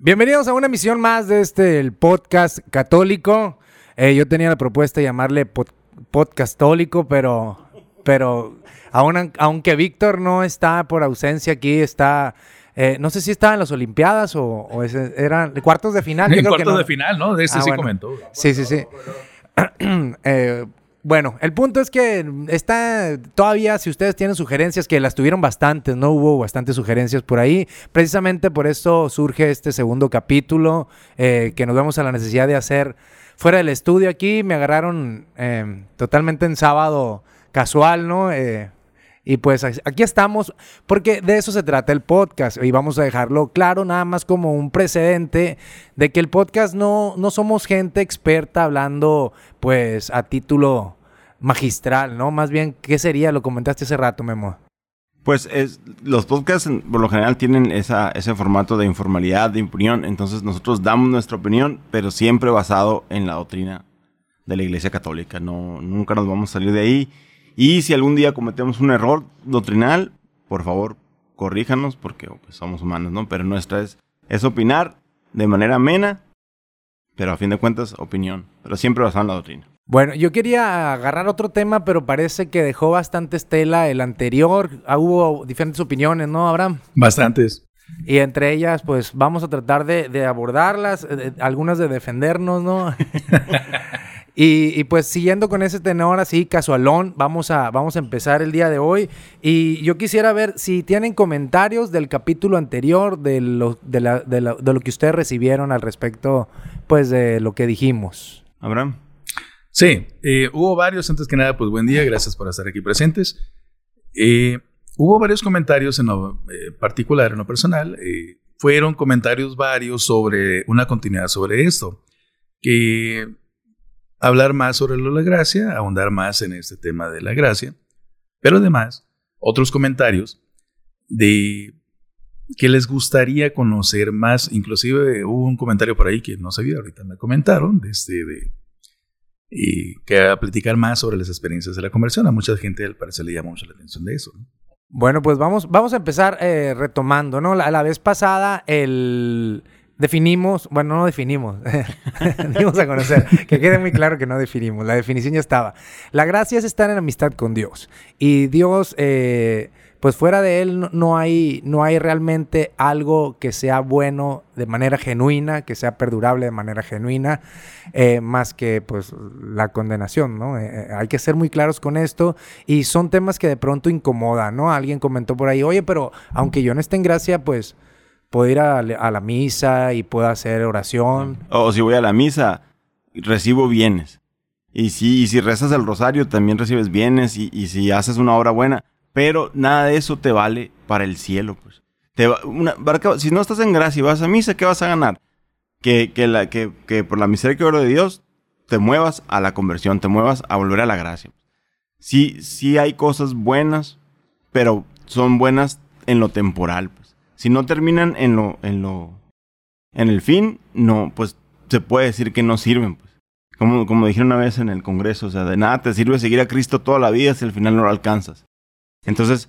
Bienvenidos a una emisión más de este el podcast católico. Eh, yo tenía la propuesta de llamarle pod- podcastólico, pero, pero aun- aunque Víctor no está por ausencia aquí, está, eh, no sé si estaba en las Olimpiadas o, o ese- eran cuartos de final. En que cuartos no. de final, ¿no? De ese Ah, sí bueno. comentó. Sí, sí, sí. Eh, bueno, el punto es que está todavía, si ustedes tienen sugerencias, que las tuvieron bastantes, ¿no? Hubo bastantes sugerencias por ahí. Precisamente por eso surge este segundo capítulo, eh, que nos vemos a la necesidad de hacer fuera del estudio aquí. Me agarraron eh, totalmente en sábado casual, ¿no? Eh, y pues aquí estamos, porque de eso se trata el podcast. Y vamos a dejarlo claro, nada más como un precedente de que el podcast no, no somos gente experta hablando, pues, a título magistral, ¿no? Más bien, ¿qué sería? Lo comentaste hace rato, Memo. Pues es, los podcasts por lo general tienen ese formato de informalidad, de opinión. Entonces nosotros damos nuestra opinión, pero siempre basado en la doctrina de la Iglesia Católica. No, nunca nos vamos a salir de ahí. Y si algún día cometemos un error doctrinal, por favor, corríjanos porque pues, somos humanos, ¿no? Pero nuestra es, es opinar de manera amena, pero a fin de cuentas, opinión. Pero siempre basado en la doctrina. Bueno, yo quería agarrar otro tema, pero parece que dejó bastante estela el anterior. Ah, hubo diferentes opiniones, ¿no, Abraham? Bastantes. Y entre ellas, pues vamos a tratar de, de abordarlas, eh, de- algunas de defendernos, ¿no? y, y, pues siguiendo con ese tenor así, casualón, vamos a, vamos a empezar el día de hoy. Y yo quisiera ver si tienen comentarios del capítulo anterior, de lo, de la- de la- de lo que ustedes recibieron al respecto, pues de lo que dijimos. Abraham. Sí, eh, hubo varios. Antes que nada, pues buen día. Gracias por estar aquí presentes. Eh, hubo varios comentarios en lo eh, particular, en lo personal. eh, fueron comentarios varios sobre una continuidad sobre esto. Que hablar más sobre lo la gracia, ahondar más en este tema de la gracia. Pero además, otros comentarios de que les gustaría conocer más. Inclusive hubo un comentario por ahí que no sabía, ahorita me comentaron, de este, y que a platicar más sobre las experiencias de la conversión. A mucha gente al parecer le llama mucho la atención de eso. ¿no? Bueno, pues vamos, vamos a empezar eh, retomando, ¿no? La, la vez pasada el definimos, bueno, no definimos, dimos a conocer, que quede muy claro que no definimos, la definición ya estaba. La gracia es estar en amistad con Dios y Dios, eh, pues fuera de Él no, hay, no hay realmente algo que sea bueno de manera genuina, que sea perdurable de manera genuina, eh, más que pues la condenación, ¿no? Eh, eh, hay que ser muy claros con esto y son temas que de pronto incomodan, ¿no? Alguien comentó por ahí, oye, pero aunque yo no esté en gracia, pues puedo ir a, la- misa y puedo hacer oración. O si voy a la misa, recibo bienes. Y si, y si rezas el rosario, también recibes bienes. Y si haces una obra buena. Pero nada de eso te vale para el cielo, pues. Te va- una- si no estás en gracia y vas a misa, ¿qué vas a ganar? Que, que, la, que, que por la misericordia de Dios te muevas a la conversión, te muevas a volver a la gracia. Sí, sí hay cosas buenas, pero son buenas en lo temporal, pues. Si no terminan en lo, en lo, en el fin, no, pues se puede decir que no sirven, pues. Como, como dijeron una vez en el Congreso, o sea, de nada te sirve seguir a Cristo toda la vida si al final no lo alcanzas. Entonces,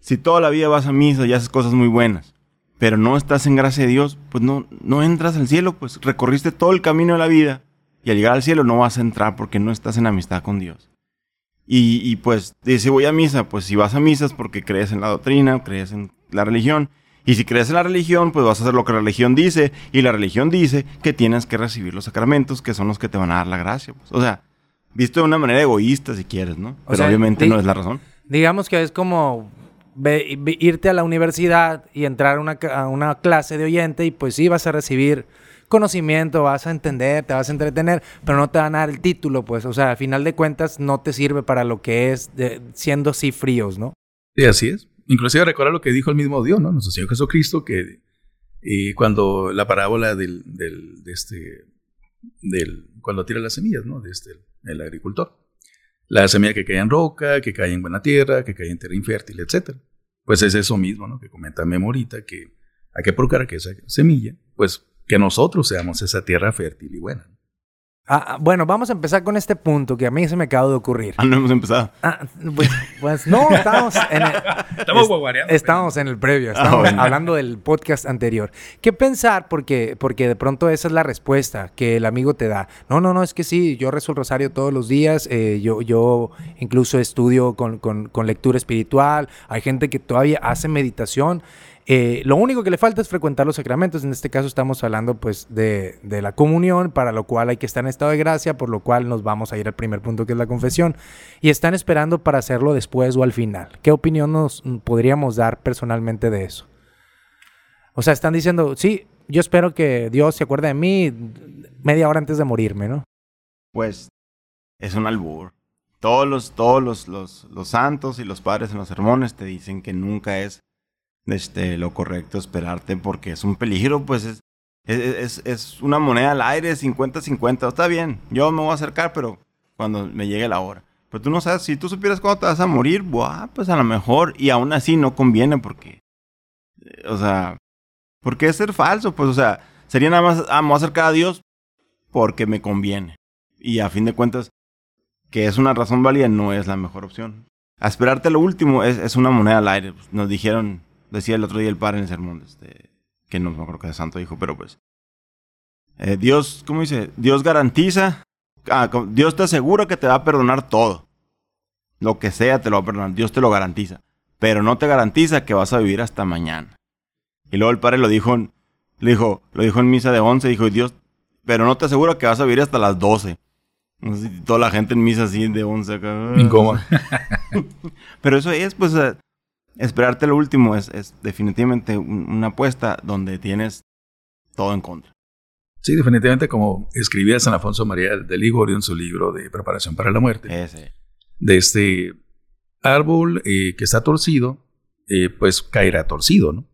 si toda la vida vas a misa y haces cosas muy buenas, pero no estás en gracia de Dios, pues no, no entras al cielo, pues recorriste todo el camino de la vida y al llegar al cielo no vas a entrar porque no estás en amistad con Dios. Y, y pues, si voy a misa, pues si vas a misa es porque crees en la doctrina, crees en la religión. Y si crees en la religión, pues vas a hacer lo que la religión dice. Y la religión dice que tienes que recibir los sacramentos, que son los que te van a dar la gracia. pues. O sea, visto de una manera egoísta, si quieres, ¿no? Pero sea, obviamente no es la razón. Digamos que es como irte a la universidad y entrar a una, ca- a una clase de oyente y pues sí vas a recibir conocimiento, vas a entender, te vas a entretener, pero no te van a dar el título, pues, o sea, al final de cuentas no te sirve para lo que es de- siendo así fríos, ¿no? Sí, así es. Inclusive recuerda lo que dijo el mismo Dios, ¿no? Nuestro Señor Jesucristo, que eh, cuando la parábola del, del, de este, del, cuando tira las semillas, ¿no? De este, el agricultor. La semilla que cae en roca, que cae en buena tierra, que cae en tierra infértil, etc. Pues es eso mismo, ¿no? Que comenta Memorita, que hay que procurar que esa semilla, pues que nosotros seamos esa tierra fértil y buena. Ah, ah, bueno, vamos a empezar con este punto que a mí se me acaba de ocurrir. Ah, no hemos empezado. Ah, pues, pues no, estamos en el, Estamos. Estamos en el previo, Ah, estamos bueno. hablando del podcast anterior. ¿Qué pensar? Porque, porque de pronto esa es la respuesta que el amigo te da. No, no, no, es que sí, yo rezo el rosario todos los días, eh, yo, yo incluso estudio con, con- con lectura espiritual, hay gente que todavía hace meditación. Eh, lo único que le falta es frecuentar los sacramentos. En este caso estamos hablando pues de, la comunión, para lo cual hay que estar en estado de gracia, por lo cual nos vamos a ir al primer punto que es la confesión. Y están esperando para hacerlo después o al final. ¿Qué opinión nos podríamos dar personalmente de eso? O sea, están diciendo, sí, yo espero que Dios se acuerde de mí media hora antes de morirme, ¿no? Pues es un albur. Todos los, todos los, los santos y los padres en los sermones te dicen que nunca es este, lo correcto esperarte porque es un peligro, pues es, es, es- una moneda al aire, 50-50. Está bien, yo me voy a acercar, pero cuando me llegue la hora. Pero tú no sabes, si tú supieras cuándo te vas a morir, buah, pues a lo mejor, y aún así no conviene porque, eh, o sea, ¿por qué ser falso? Pues, o sea, sería nada más, ah, me voy a acercar a Dios porque me conviene. Y a fin de cuentas, que es una razón válida, no es la mejor opción. A esperarte lo último es, es una moneda al aire. Pues, Nos dijeron, decía el otro día el padre en el sermón, este, que no me acuerdo qué santo dijo, pero pues. eh, Dios, ¿cómo dice? Dios garantiza, ah, Dios te asegura que te va a perdonar todo. Lo que sea te lo va a perdonar, Dios te lo garantiza. Pero no te garantiza que vas a vivir hasta mañana. Y luego el padre lo dijo, en- le dijo, lo dijo en misa de 11, dijo, Dios, pero no te asegura que vas a vivir hasta las 12. No sé si toda la gente en misa así de 11 acá. Incómodo. Pero eso es, pues, esperarte lo último es, es definitivamente un- una apuesta donde tienes todo en contra. Sí, definitivamente como escribía San Alfonso María de Ligorio en su libro de Preparación para la Muerte, Ese. de este árbol eh, que está torcido, eh, pues caerá torcido, ¿no?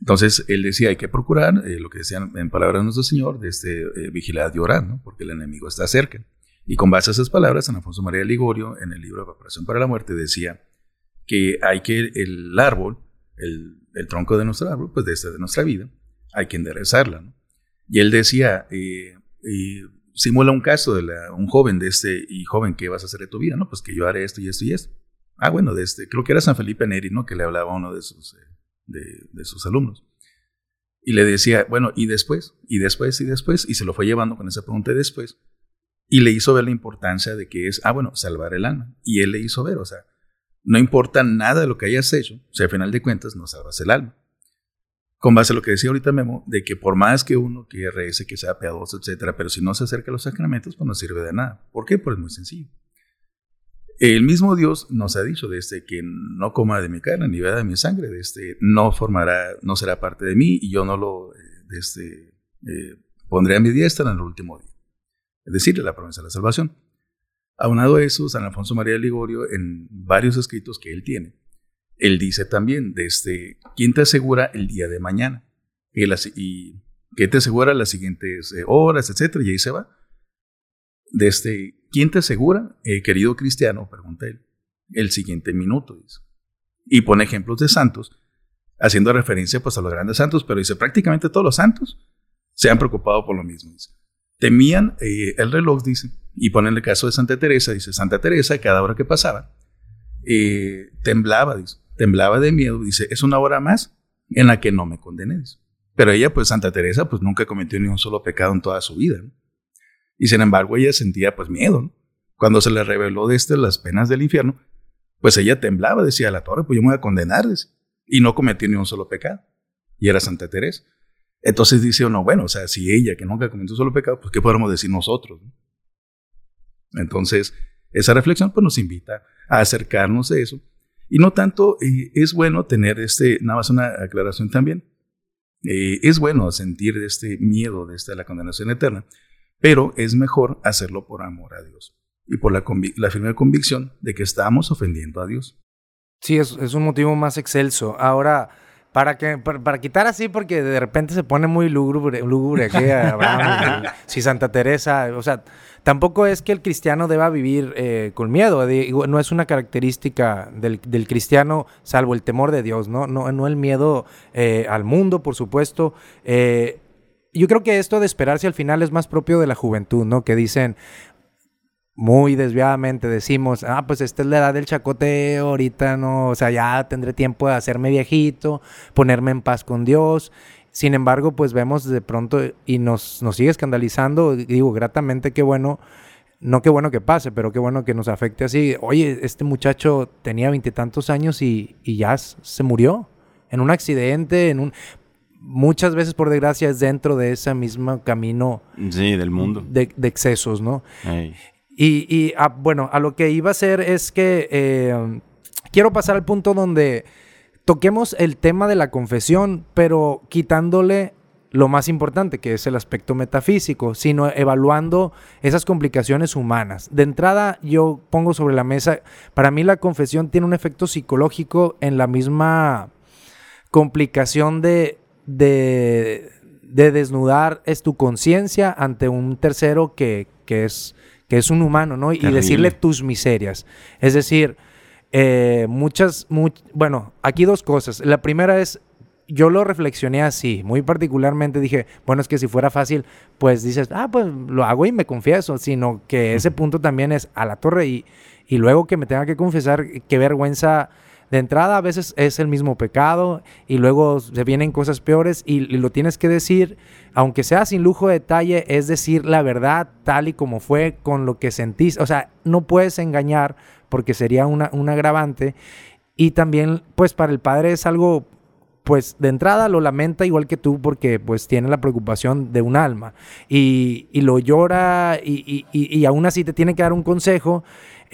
Entonces él decía, hay que procurar, eh, lo que decían en palabras de nuestro Señor, de este, eh, vigilar y orar, ¿no? Porque el enemigo está cerca. Y con base a esas palabras, San Alfonso María de Ligorio, en el libro de Preparación para la Muerte, decía que hay que el árbol, el, el tronco de nuestro árbol, pues de, este, de nuestra vida, hay que enderezarla, ¿no? Y él decía, eh, simula un caso de un joven de este, y joven, ¿qué vas a hacer de tu vida? No, pues que yo haré esto y esto y esto. Ah, bueno, de este, creo que era San Felipe Neri, ¿no? Que le hablaba a uno de sus, eh, de, de sus alumnos. Y le decía, bueno, y después, y después, y después, y se lo fue llevando con esa pregunta de después. Y le hizo ver la importancia de que es, ah, bueno, salvar el alma. Y él le hizo ver, o sea, no importa nada de lo que hayas hecho, o sea, al final de cuentas no salvas el alma. Con base a lo que decía ahorita Memo, de que por más que uno que rece, que sea piadoso, etcétera, pero si no se acerca a los sacramentos, pues no sirve de nada. ¿Por qué? Pues es muy sencillo. El mismo Dios nos ha dicho desde que no coma de mi carne ni beba de mi sangre, de este no formará, no será parte de mí y yo no lo eh, este, eh, pondré a mi diestra en el último día. Es decir, la promesa de la salvación. Aunado a eso, San Alfonso María de Ligorio, en varios escritos que él tiene, él dice también, desde, ¿quién te asegura el día de mañana? Y, las, y ¿qué te asegura las siguientes eh, horas, etcétera? Y ahí se va. Desde, ¿quién te asegura, eh, querido cristiano? Pregunta él. El siguiente minuto, dice. Y pone ejemplos de santos, haciendo referencia pues a los grandes santos, pero dice, prácticamente todos los santos se han preocupado por lo mismo, dice. Temían eh, el reloj, dice, y ponen el caso de Santa Teresa, dice, Santa Teresa, cada hora que pasaba, eh, temblaba, dice, temblaba de miedo, dice, es una hora más en la que no me condené. Pero ella, pues Santa Teresa, pues nunca cometió ni un solo pecado en toda su vida. Y sin embargo, ella sentía pues miedo, ¿no? Cuando se le reveló de este las penas del infierno, pues ella temblaba, decía la torre, pues yo me voy a condenar, y no cometió ni un solo pecado. Y era Santa Teresa. Entonces dice uno, bueno, o sea, si ella que nunca cometió un solo pecado, pues ¿qué podemos decir nosotros? no? Entonces, esa reflexión pues nos invita a acercarnos a eso. Y no tanto eh, es bueno tener este, nada más una aclaración también, eh, es bueno sentir este miedo de esta, la condenación eterna, pero es mejor hacerlo por amor a Dios y por la, la firme convicción de que estamos ofendiendo a Dios. Sí, es, es un motivo más excelso. Ahora, para que para, para quitar así, porque de repente se pone muy lúgubre, lúgubre aquí si Santa Teresa, o sea, tampoco es que el cristiano deba vivir eh, con miedo. digo, no es una característica del, del cristiano, salvo el temor de Dios, ¿no? No, no el miedo eh, al mundo, por supuesto. Eh, yo creo que esto de esperarse al final es más propio de la juventud, ¿no? Que dicen, muy desviadamente decimos, ah, pues esta es la edad del chacoteo, ahorita no, o sea, ya tendré tiempo de hacerme viejito, ponerme en paz con Dios. Sin embargo, pues vemos de pronto y nos, nos sigue escandalizando, digo, gratamente, qué bueno, no qué bueno que pase, pero qué bueno que nos afecte así. Oye, este muchacho tenía veintitantos años y, y ya se murió en un accidente, en un muchas veces, por desgracia, es dentro de ese mismo camino. Sí, del mundo. De, excesos, ¿no? Y, ah, bueno, a lo que iba a ser es que eh, quiero pasar al punto donde toquemos el tema de la confesión, pero quitándole lo más importante, que es el aspecto metafísico, sino evaluando esas complicaciones humanas. De entrada, yo pongo sobre la mesa, para mí la confesión tiene un efecto psicológico en la misma complicación de, de, desnudar es tu conciencia ante un tercero que, que es que es un humano, ¿no? Y decirle tus miserias. Es decir, eh, muchas, bueno, aquí dos cosas. La primera es, yo lo reflexioné así, muy particularmente dije, bueno, es que si fuera fácil, pues dices, ah, pues lo hago y me confieso, sino que ese punto también es a la torre y, y luego que me tenga que confesar, qué vergüenza de entrada a veces es el mismo pecado y luego se vienen cosas peores y, lo tienes que decir, aunque sea sin lujo de detalle, es decir la verdad tal y como fue con lo que sentís. O sea, no puedes engañar porque sería una, un agravante. Y también, pues para el padre es algo pues de entrada lo lamenta igual que tú porque pues tiene la preocupación de un alma y, lo llora y, y, y, aún así te tiene que dar un consejo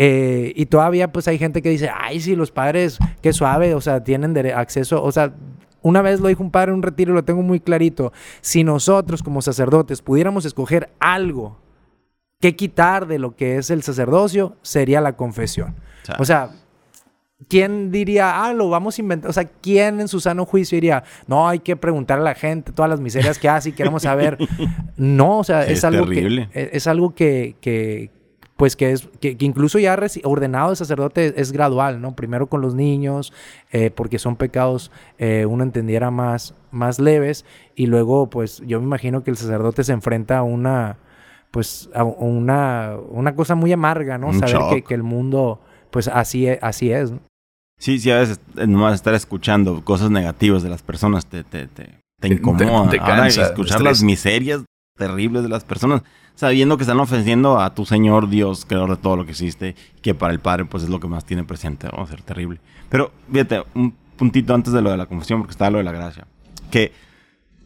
eh, y todavía pues hay gente que dice, ay, sí, los padres, qué suave, o sea, tienen acceso, o sea, una vez lo dijo un padre en un retiro lo tengo muy clarito, si nosotros como sacerdotes pudiéramos escoger algo que quitar de lo que es el sacerdocio, sería la confesión. O sea, ¿quién diría, ah, lo vamos a inventar? O sea, ¿quién en su sano juicio diría, no, hay que preguntar a la gente todas las miserias que hace y queremos saber? No, o sea, es, algo que es, algo que, pues que es que, incluso ya ordenado de sacerdote es, gradual, ¿no? Primero con los niños, eh, porque son pecados, eh, uno entendiera más, más leves, y luego, pues yo me imagino que el sacerdote se enfrenta a una, pues, a una, una cosa muy amarga, ¿no? Saber que, que, el mundo, pues así, es, así es, ¿no? Sí, sí, a veces nomás estar escuchando cosas negativas de las personas te, te, te, te incomoda. escuchar las miserias terribles de las personas sabiendo que están ofendiendo a tu Señor Dios, creador de todo lo que existe, que para el Padre pues es lo que más tiene presente, va a ser terrible. Pero fíjate, un puntito antes de lo de la confesión, porque está lo de la gracia, que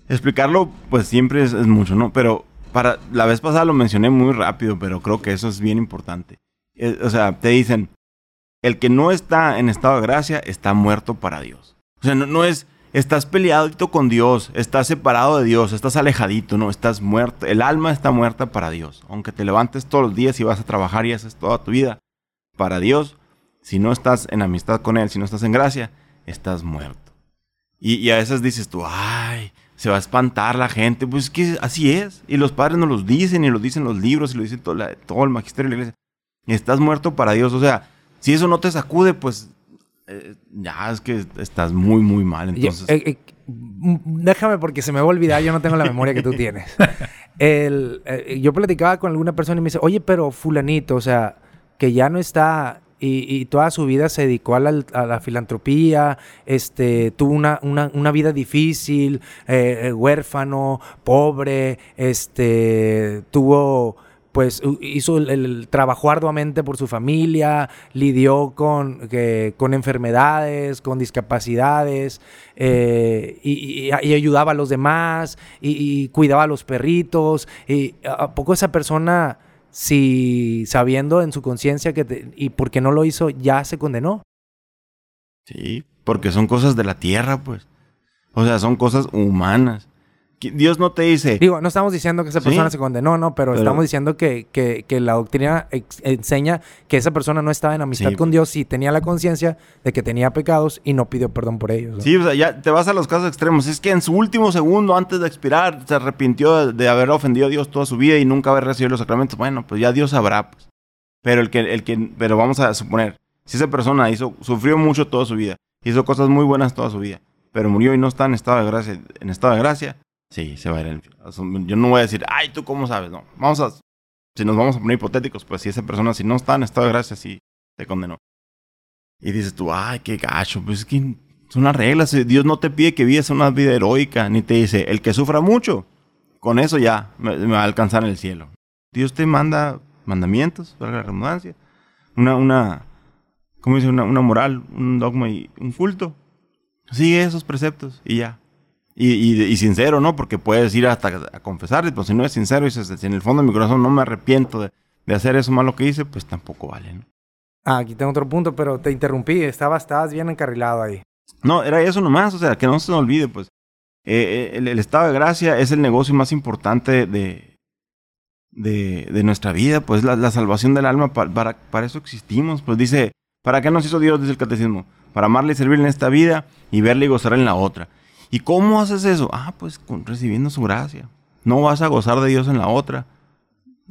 explicarlo pues siempre es, mucho, ¿no? Pero para la vez pasada lo mencioné muy rápido, pero creo que eso es bien importante. Eh, o sea, te dicen, el que no está en estado de gracia está muerto para Dios. O sea, no, no es estás peleadito con Dios, estás separado de Dios, estás alejadito, no, estás muerto. El alma está muerta para Dios. Aunque te levantes todos los días y vas a trabajar y haces toda tu vida para Dios, si no estás en amistad con Él, si no estás en gracia, estás muerto. Y, a veces dices tú, ay, se va a espantar la gente. Pues es que así es. Y los padres nos los dicen, y lo dicen los libros, y lo dicen todo, todo el magisterio de la iglesia. Estás muerto para Dios. O sea, si eso no te sacude, pues eh, ya es que estás muy, muy mal. Entonces. Eh, eh, déjame porque se me va a olvidar, yo no tengo la memoria que tú tienes. El, yo platicaba con alguna persona y me dice, oye, pero fulanito, o sea, que ya no está y, toda su vida se dedicó a la, filantropía, este, tuvo una, una, una vida difícil, huérfano, pobre, este, tuvo pues hizo el, trabajo arduamente por su familia, lidió con, con enfermedades, con discapacidades, eh, y, ayudaba a los demás, y, cuidaba a los perritos. Y a poco esa persona, si sabiendo en su conciencia que y porque no lo hizo, ya se condenó. Sí, porque son cosas de la tierra, pues. O sea, son cosas humanas. Dios no te dice. Digo, no estamos diciendo que esa persona se condenó, no, pero, estamos diciendo que, que, la doctrina enseña que esa persona no estaba en amistad con Dios y tenía la conciencia de que tenía pecados y no pidió perdón por ellos. Sí, o sea, ya te vas a los casos extremos. Es que en su último segundo, antes de expirar, se arrepintió de, haber ofendido a Dios toda su vida y nunca haber recibido los sacramentos. Bueno, pues ya Dios sabrá. Pues. Pero el que, el que, pero vamos a suponer, si esa persona hizo, sufrió mucho toda su vida, hizo cosas muy buenas toda su vida, pero murió y no está en estado de gracia, en estado de gracia Sí, se va a ir al. Yo no voy a decir, ay, ¿tú cómo sabes? No, vamos a... Si nos vamos a poner hipotéticos, pues si esa persona, si no está en estado de gracia, sí, se condenó. Y dices tú, ay, qué gacho, pues es que son las reglas. Dios no te pide que vivas una vida heroica, ni te dice, el que sufra mucho, con eso ya me, va a alcanzar el cielo. Dios te manda mandamientos, para la redundancia, una, una, ¿cómo dice? Una, una moral, un dogma y un culto. Sigue esos preceptos y ya. Y, sincero, ¿no? Porque puedes ir hasta a confesar, pero si no es sincero y si en el fondo de mi corazón no me arrepiento de, de hacer eso malo que hice, pues tampoco vale, ¿no? Ah, aquí tengo otro punto, pero te interrumpí, estabas, estabas bien encarrilado ahí. No, era eso nomás, o sea, que no se nos olvide, pues. Eh, eh, el, estado de gracia es el negocio más importante de, de, de nuestra vida, pues la, la salvación del alma, para, para, eso existimos, pues dice, ¿para qué nos hizo Dios? Dice el catecismo, para amarle y servirle en esta vida y verle y gozar en la otra. ¿Y cómo haces eso? Ah, pues con, recibiendo su gracia. No vas a gozar de Dios en la otra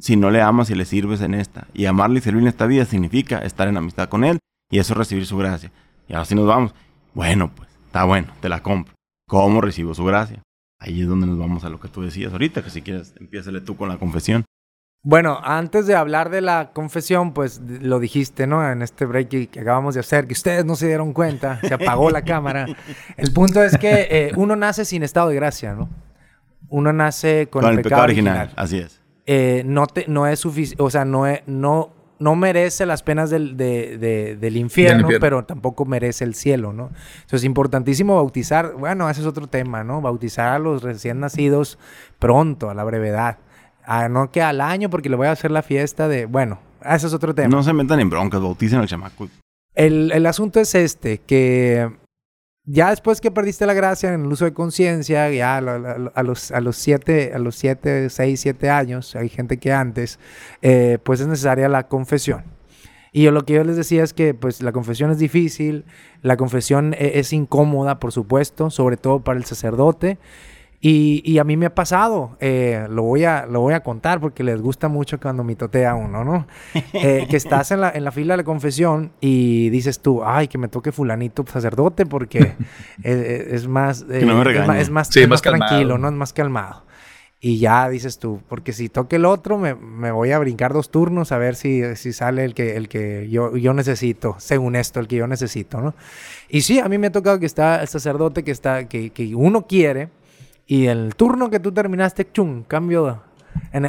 si no le amas y le sirves en esta. Y amarle y servir en esta vida significa estar en amistad con Él y eso es recibir su gracia. Y ahora sí nos vamos. Bueno, pues, está bueno, te la compro. ¿Cómo recibo su gracia? Ahí es donde nos vamos a lo que tú decías ahorita, que si quieres, empiézale tú con la confesión. Bueno, antes de hablar de la confesión, pues lo dijiste, ¿no? En este break que acabamos de hacer, que ustedes no se dieron cuenta, se apagó la cámara. El punto es que eh, uno nace sin estado de gracia, ¿no? Uno nace con, el, pecado, original. Así es. Eh, no, te, no es suficiente, o sea, no, no, no merece las penas del, del infierno, pero tampoco merece el cielo, ¿no? Entonces es importantísimo bautizar, bueno, ese es otro tema, ¿no? Bautizar a los recién nacidos pronto, a la brevedad. Ah, no que al año porque le voy a hacer la fiesta de, bueno, ese es otro tema. No se metan en broncas, bauticen al chamaco. El, el asunto es este, que ya después que perdiste la gracia en el uso de conciencia, ya a, los, a los siete, a los siete, seis, siete años, hay gente que antes, eh, pues es necesaria la confesión. Y yo, lo que yo les decía es que pues la confesión es difícil, la confesión e, es incómoda, por supuesto, sobre todo para el sacerdote. Y, a mí me ha pasado, eh, lo, voy a, lo voy a contar porque les gusta mucho cuando mitotea uno, ¿no? Eh, que estás en la, en la fila de la confesión y dices tú, ay, que me toque fulanito sacerdote porque es, más, es, más, tranquilo, ¿no? Es más calmado. Y ya dices tú, porque si toque el otro, me, me, voy a brincar dos turnos a ver si, si sale el que, el que yo, yo necesito, según esto, el que yo necesito, ¿no? Y sí, a mí me ha tocado que está el sacerdote que, está, que, que uno quiere y el turno que tú terminaste, chum, cambio.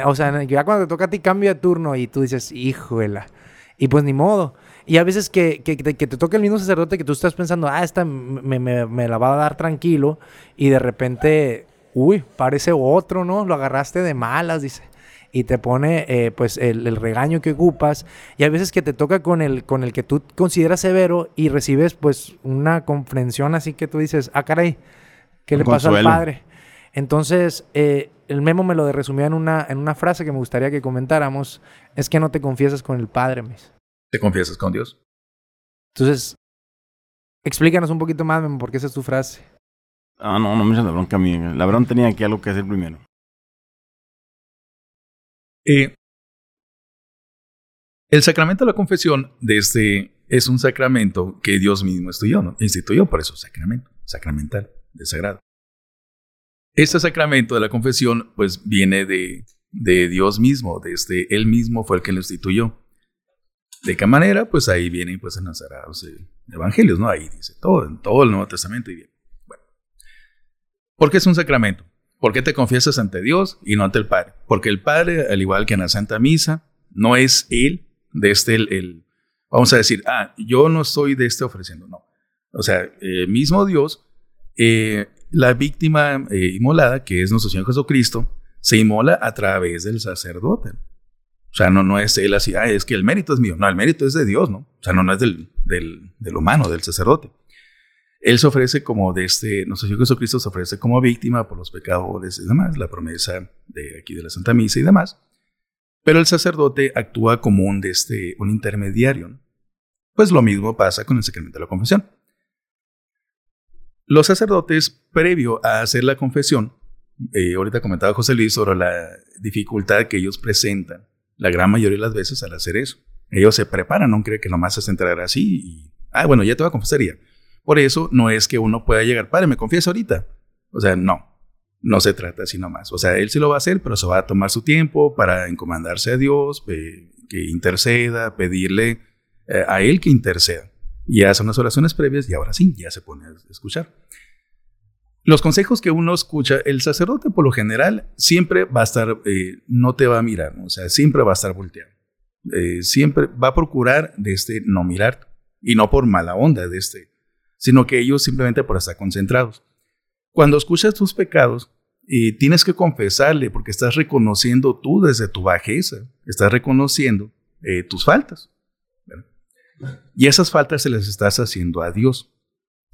o sea, ya cuando te toca a ti cambio de turno y tú dices, híjole. Y pues ni modo. Y a veces que, que, que, te toque el mismo sacerdote que tú estás pensando, ah, esta me, me, me, la va a dar tranquilo. Y de repente, uy, parece otro, ¿no? Lo agarraste de malas, dice. Y te pone, eh, pues, el, el, regaño que ocupas. Y a veces que te toca con el, con el que tú consideras severo y recibes, pues, una comprensión así que tú dices, ah, caray, ¿qué le pasa al padre? Entonces, eh, el memo me lo resumió en una, en una frase que me gustaría que comentáramos, es que no te confiesas con el Padre, mis. ¿Te confiesas con Dios? Entonces, explícanos un poquito más, memo, por qué esa es tu frase. Ah, no, no me eches la bronca a mí. La bronca tenía aquí algo que hacer primero. Eh, el sacramento de la confesión desde, es un sacramento que Dios mismo instituyó, ¿no? instituyó, por eso sacramento, sacramental, de sagrado. Este sacramento de la confesión, pues viene de, de Dios mismo, desde Él mismo fue el que lo instituyó. ¿De qué manera? Pues ahí vienen pues en los evangelios, ¿no? Ahí dice todo, en todo el Nuevo Testamento y bien. Bueno. ¿Por qué es un sacramento? ¿Por qué te confiesas ante Dios y no ante el Padre? Porque el Padre, al igual que en la Santa Misa, no es Él de este, el, vamos a decir, ah, yo no soy de este ofreciendo, no. O sea, el mismo Dios eh, la víctima eh, inmolada, que es nuestro Señor Jesucristo, se inmola a través del sacerdote. O sea, no, no es él así, ah, es que el mérito es mío. No, el mérito es de Dios, ¿no? O sea, no, no es del, del, del humano, del sacerdote. Él se ofrece como de este, nuestro Señor Jesucristo se ofrece como víctima por los pecadores y demás, la promesa de aquí de la Santa Misa y demás. Pero el sacerdote actúa como un, de este, un intermediario. Pues lo mismo pasa con el sacramento de la confesión. Los sacerdotes, previo a hacer la confesión, eh, ahorita comentaba José Luis sobre la dificultad que ellos presentan la gran mayoría de las veces al hacer eso. Ellos se preparan, no creen que nomás se entrar así y, ah, bueno, ya te voy a confesar ya. Por eso no es que uno pueda llegar, padre, me confieso ahorita. O sea, no. no se trata así nomás. O sea, él sí lo va a hacer, pero se va a tomar su tiempo para encomendarse a Dios, que interceda, pedirle eh, a él que interceda. Y hace unas oraciones previas y ahora sí, ya se pone a escuchar. Los consejos que uno escucha, el sacerdote por lo general siempre va a estar, eh, no te va a mirar, o sea, siempre va a estar volteado. Eh, siempre va a procurar de este no mirar y no por mala onda de este, sino que ellos simplemente por estar concentrados. Cuando escuchas tus pecados, y tienes que confesarle porque estás reconociendo tú desde tu bajeza, estás reconociendo eh, tus faltas. Y esas faltas se las estás haciendo a Dios.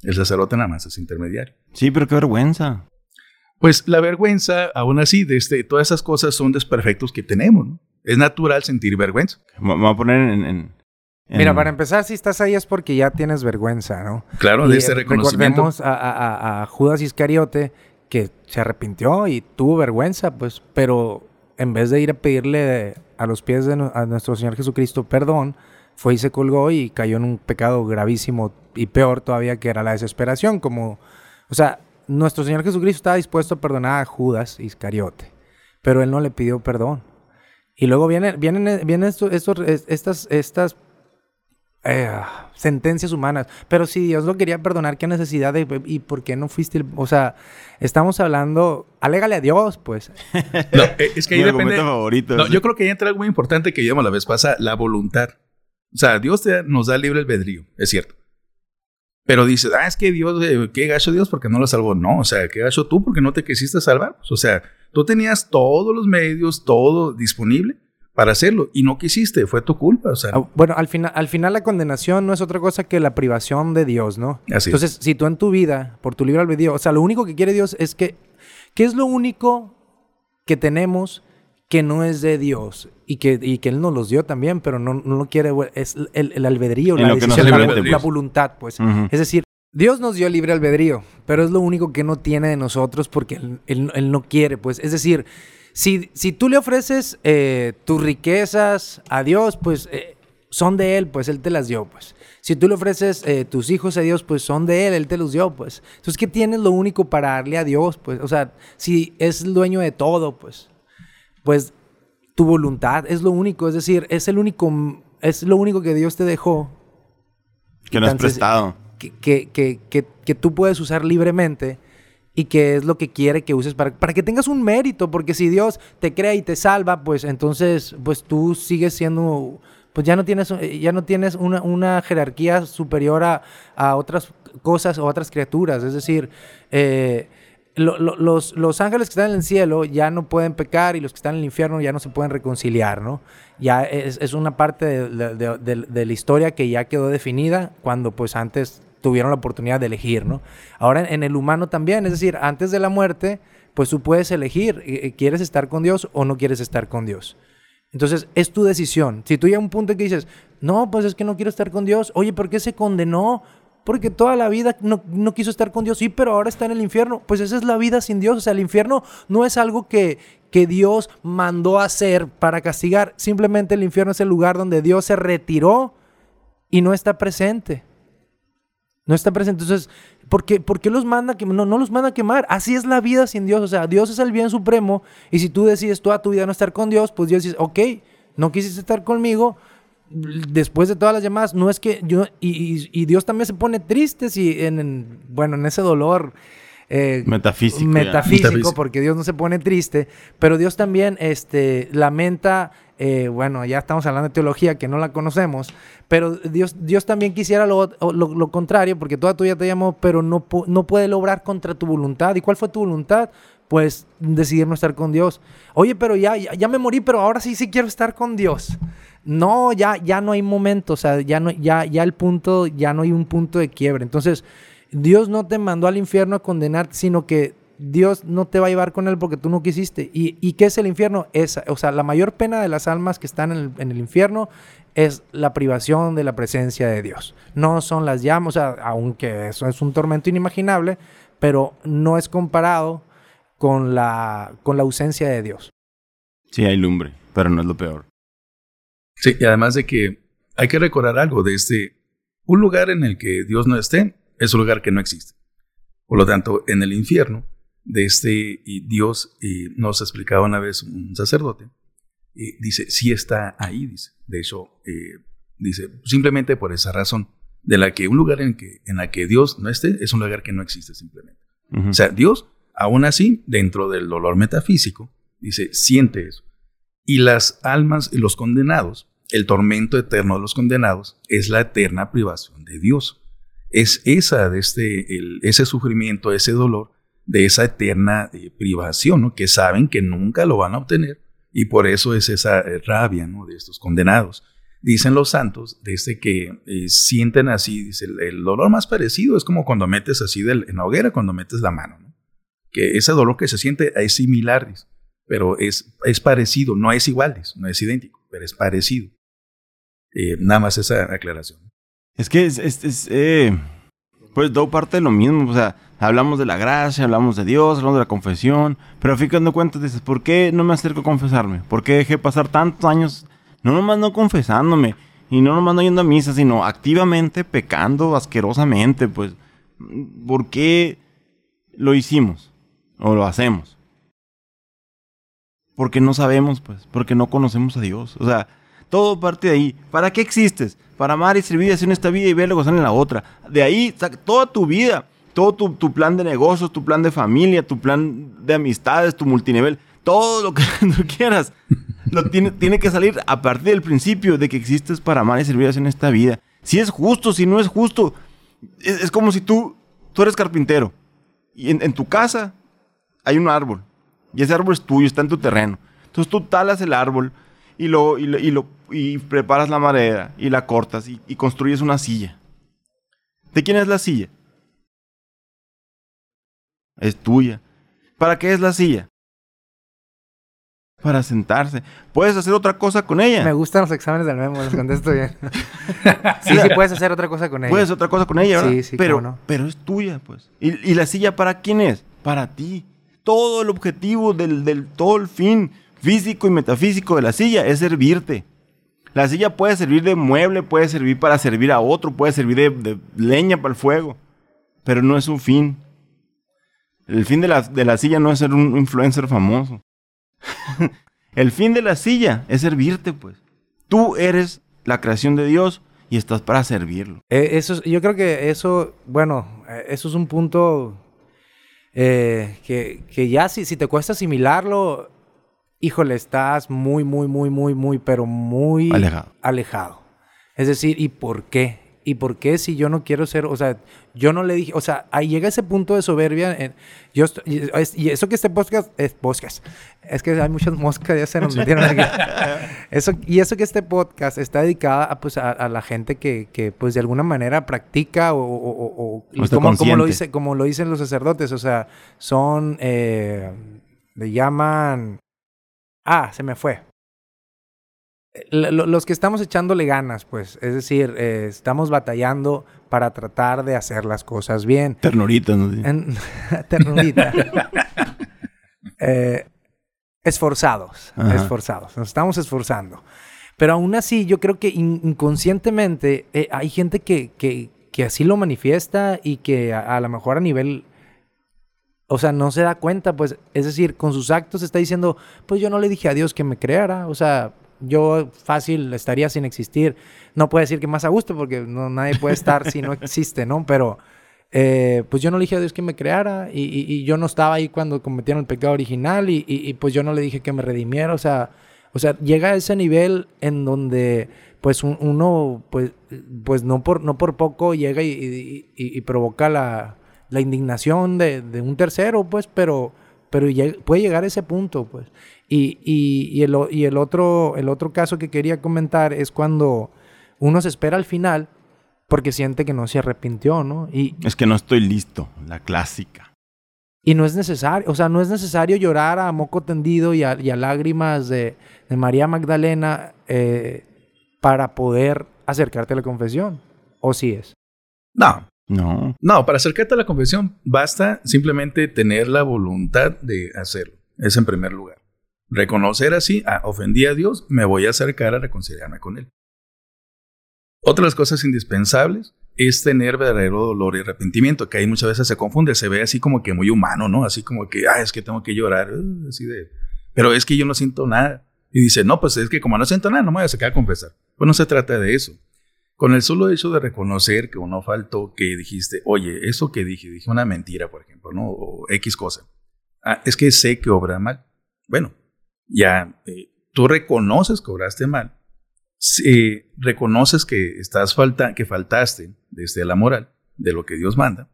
El sacerdote nada más es intermediario. Sí, pero qué vergüenza. Pues la vergüenza, aún así, de este, todas esas cosas son desperfectos que tenemos. Es natural sentir vergüenza. Me voy a poner en, Mira, para empezar, si estás ahí es porque ya tienes vergüenza, ¿no? Claro, de ese reconocimiento. Recordemos a, a, Judas Iscariote que se arrepintió y tuvo vergüenza, pues, pero en vez de ir a pedirle a los pies de a nuestro Señor Jesucristo perdón, fue y se colgó y cayó en un pecado gravísimo y peor todavía que era la desesperación, como, o sea, nuestro Señor Jesucristo estaba dispuesto a perdonar a Judas Iscariote, pero él no le pidió perdón. Y luego vienen, vienen, vienen estos, estas, estas eh, sentencias humanas. Pero si Dios lo quería perdonar, ¿qué necesidad de... ¿Y por qué no fuiste? O sea, estamos hablando... Alégale a Dios, pues. No, eh, es que ahí depende... Favorito, no, yo creo que ahí entra algo muy importante que llamamos la vez pasada, la voluntad. O sea, Dios nos da libre albedrío, es cierto. Pero dices, ah, es que Dios, eh, qué gacho Dios porque no lo salvó. No, o sea, qué gacho tú porque no te quisiste salvar. o sea, tú tenías todos los medios, todo disponible para hacerlo y no quisiste, fue tu culpa. O sea, ah, bueno, al final, al final la condenación no es otra cosa que la privación de Dios, ¿no? Así Entonces, si tú en tu vida, por tu libre albedrío, o sea, lo único que quiere Dios es que, ¿qué es lo único que tenemos que no es de Dios y que, y que Él nos los dio también, pero no, no lo quiere, es el, albedrío, la decisión, la, voluntad, pues. Es decir, Dios nos dio libre albedrío, pero es lo único que no tiene de nosotros porque Él, él no quiere, pues. Es decir, si, si tú le ofreces eh, tus riquezas a Dios, pues eh, son de Él, pues Él te las dio, pues. Si tú le ofreces eh, tus hijos a Dios, pues son de Él, Él te los dio, pues. Entonces, ¿qué tienes lo único para darle a Dios? Pues, o sea, si es el dueño de todo, pues, pues tu voluntad es lo único, es decir, es el único, es lo único que Dios te dejó. Que no has prestado. Que, que, que, que, tú puedes usar libremente y que es lo que quiere que uses para, para que tengas un mérito, porque si Dios te crea y te salva, pues entonces pues tú sigues siendo, pues ya no tienes, ya no tienes una, una jerarquía superior a, a, otras cosas o otras criaturas, es decir, eh, los, los, ángeles que están en el cielo ya no pueden pecar y los que están en el infierno ya no se pueden reconciliar, ¿no? Ya es, es una parte de, de, la historia que ya quedó definida cuando pues antes tuvieron la oportunidad de elegir, ¿no? Ahora en el humano también, es decir, antes de la muerte, pues tú puedes elegir, eh, eh, ¿quieres estar con Dios o no quieres estar con Dios? Entonces, es tu decisión. Si tú ya a un punto en que dices, no, pues es que no quiero estar con Dios, oye, ¿por qué se condenó? Porque toda la vida no, no, quiso estar con Dios, sí, pero ahora está en el infierno. Pues esa es la vida sin Dios. O sea, el infierno no es algo que, que Dios mandó hacer para castigar. Simplemente el infierno es el lugar donde Dios se retiró y no está presente. No está presente. Entonces, ¿por qué, por qué los manda que no, no los manda a quemar? Así es la vida sin Dios. O sea, Dios es el bien supremo. Y si tú decides toda tu vida no estar con Dios, pues Dios dice, ok, no quisiste estar conmigo. Después de todas las llamadas, no es que yo. Y, Dios también se pone triste si en, bueno, en ese dolor. Eh, metafísico, metafísico, porque Dios no se pone triste, pero Dios también este, lamenta eh, bueno, ya estamos hablando de teología que no la conocemos, pero Dios, Dios también quisiera lo, contrario, porque toda tu vida te llamó, pero no, no puede lograr contra tu voluntad. ¿Y cuál fue tu voluntad? Pues decidir no estar con Dios. Oye, pero ya, ya, me morí, pero ahora sí, sí quiero estar con Dios. No, ya, ya no hay momento, o sea, ya, no, ya, ya el punto, ya no hay un punto de quiebre. Entonces, Dios no te mandó al infierno a condenarte, sino que Dios no te va a llevar con él porque tú no quisiste. ¿Y, qué es el infierno? Es, o sea, la mayor pena de las almas que están en el, infierno es la privación de la presencia de Dios. No son las llamas, o sea, aunque eso es un tormento inimaginable, pero no es comparado con la, con la ausencia de Dios. Sí, hay lumbre, pero no es lo peor. Sí, y además de que hay que recordar algo de este, un lugar en el que Dios no esté, es un lugar que no existe. Por lo tanto, en el infierno, de este y Dios y nos explicaba una vez un sacerdote, dice, sí está ahí, dice. De hecho, eh, dice, simplemente por esa razón, de la que un lugar en, que, en la que Dios no esté es un lugar que no existe simplemente. O sea, Dios, aún así, dentro del dolor metafísico, dice, siente eso. Y las almas y los condenados, el tormento eterno de los condenados, es la eterna privación de Dios. Es esa este, ese sufrimiento, ese dolor, de esa eterna eh, privación, ¿no? que saben que nunca lo van a obtener y por eso es esa eh, rabia ¿no? de estos condenados. Dicen los santos, desde que eh, sienten así, dice, el, dolor más parecido es como cuando metes así en la hoguera, cuando metes la mano, ¿no? que ese dolor que se siente es similar, pero es, es parecido, no es igual, no es idéntico, pero es parecido. Eh, nada más esa aclaración. Es que es, es, pues todo parte de lo mismo, o sea, hablamos de la gracia, hablamos de Dios, hablamos de la confesión, pero fíjate cuentas dices, ¿por qué no me acerco a confesarme? ¿Por qué dejé pasar tantos años, no nomás no confesándome, y no nomás no yendo a misa, sino activamente pecando asquerosamente, pues, ¿por qué lo hicimos? O lo hacemos. Porque no sabemos, pues, porque no conocemos a Dios. O sea, todo parte de ahí. ¿Para qué existes? Para amar y servir en esta vida y verlo gozar en la otra. De ahí, toda tu vida, todo tu, plan de negocios, tu plan de familia, tu plan de amistades, tu multinivel, todo lo que tú quieras, lo tiene, tiene que salir a partir del principio de que existes para amar y servir en esta vida. Si es justo, si no es justo, es, como si tú, tú eres carpintero y en, en tu casa hay un árbol y ese árbol es tuyo, está en tu terreno. Entonces tú talas el árbol, y, lo, y, lo, y, preparas la madera y la cortas y, y construyes una silla. ¿De quién es la silla? Es tuya. ¿Para qué es la silla? Para sentarse. ¿Puedes hacer otra cosa con ella? Me gustan los exámenes del memo, los contesto bien. sí, sí, puedes hacer otra cosa con ella. Puedes hacer otra cosa con ella, ¿verdad? Sí, sí, pero, no. pero es tuya, pues. ¿Y, ¿Y, la silla para quién es? Para ti. Todo el objetivo del, del todo el fin físico y metafísico de la silla es servirte. La silla puede servir de mueble, puede servir para servir a otro, puede servir de, leña para el fuego, pero no es un fin. El fin de la, de la silla no es ser un influencer famoso. el fin de la silla es servirte, pues. Tú eres la creación de Dios y estás para servirlo. Eh, eso, yo creo que eso, bueno, eh, eso es un punto eh, que, que, ya si, si te cuesta asimilarlo, híjole, estás muy, muy, muy, muy, muy, pero muy alejado. alejado. Es decir, ¿y por qué? ¿Y por qué si yo no quiero ser, o sea, yo no le dije, o sea, ahí llega ese punto de soberbia. Yo y eso que este podcast es podcast. Es que hay muchas moscas, ya se nos metieron aquí. Eso, y eso que este podcast está dedicado a, pues, a, la gente que, que, pues, de alguna manera practica o, o, como, como, lo dice, como lo dicen los sacerdotes, o sea, son, eh, le llaman Ah, se me fue. los que estamos echándole ganas, pues, es decir, eh, estamos batallando para tratar de hacer las cosas bien. Ternurita, ¿no? Ternurita. Eh, esforzados, esforzados, nos estamos esforzando. Pero aún así, yo creo que inconscientemente eh, hay gente que, que, que, así lo manifiesta y que a, a lo mejor a nivel o sea, no se da cuenta, pues, es decir, con sus actos está diciendo, pues yo no le dije a Dios que me creara, o sea, yo fácil estaría sin existir. No puede decir que más a gusto, porque no, nadie puede estar si no existe, ¿no? Pero, eh, pues yo no le dije a Dios que me creara y, yo no estaba ahí cuando cometieron el pecado original y, pues yo no le dije que me redimiera, o sea, o sea, llega a ese nivel en donde pues uno, pues, pues no por, no por poco llega y provoca la la indignación de, un tercero, pues, pero, pero puede llegar a ese punto, pues. Y, y, el, y el, otro, el otro caso que quería comentar es cuando uno se espera al final porque siente que no se arrepintió, ¿no? Y, es que no estoy listo, la clásica. Y no es necesario, o sea, no es necesario llorar a moco tendido y a, lágrimas de, María Magdalena eh, para poder acercarte a la confesión. ¿O sí es? No, no. No, para acercarte a la confesión basta simplemente tener la voluntad de hacerlo. Es en primer lugar. Reconocer así, ah, ofendí a Dios, me voy a acercar a reconciliarme con Él. Otras cosas indispensables es tener verdadero dolor y arrepentimiento, que ahí muchas veces se confunde, se ve así como que muy humano, ¿no? Así como que, ah, es que tengo que llorar, uh, así de, pero es que yo no siento nada. Y dice, no, pues es que como no siento nada, no me voy a sacar a confesar. Pues no se trata de eso. Con el solo hecho de reconocer que uno faltó, que dijiste, oye, eso que dije, dije una mentira, por ejemplo, ¿no? O X cosa. Ah, es que sé que obra mal. Bueno, ya eh, tú reconoces que obraste mal. Si reconoces que estás falta, que faltaste desde la moral, de lo que Dios manda,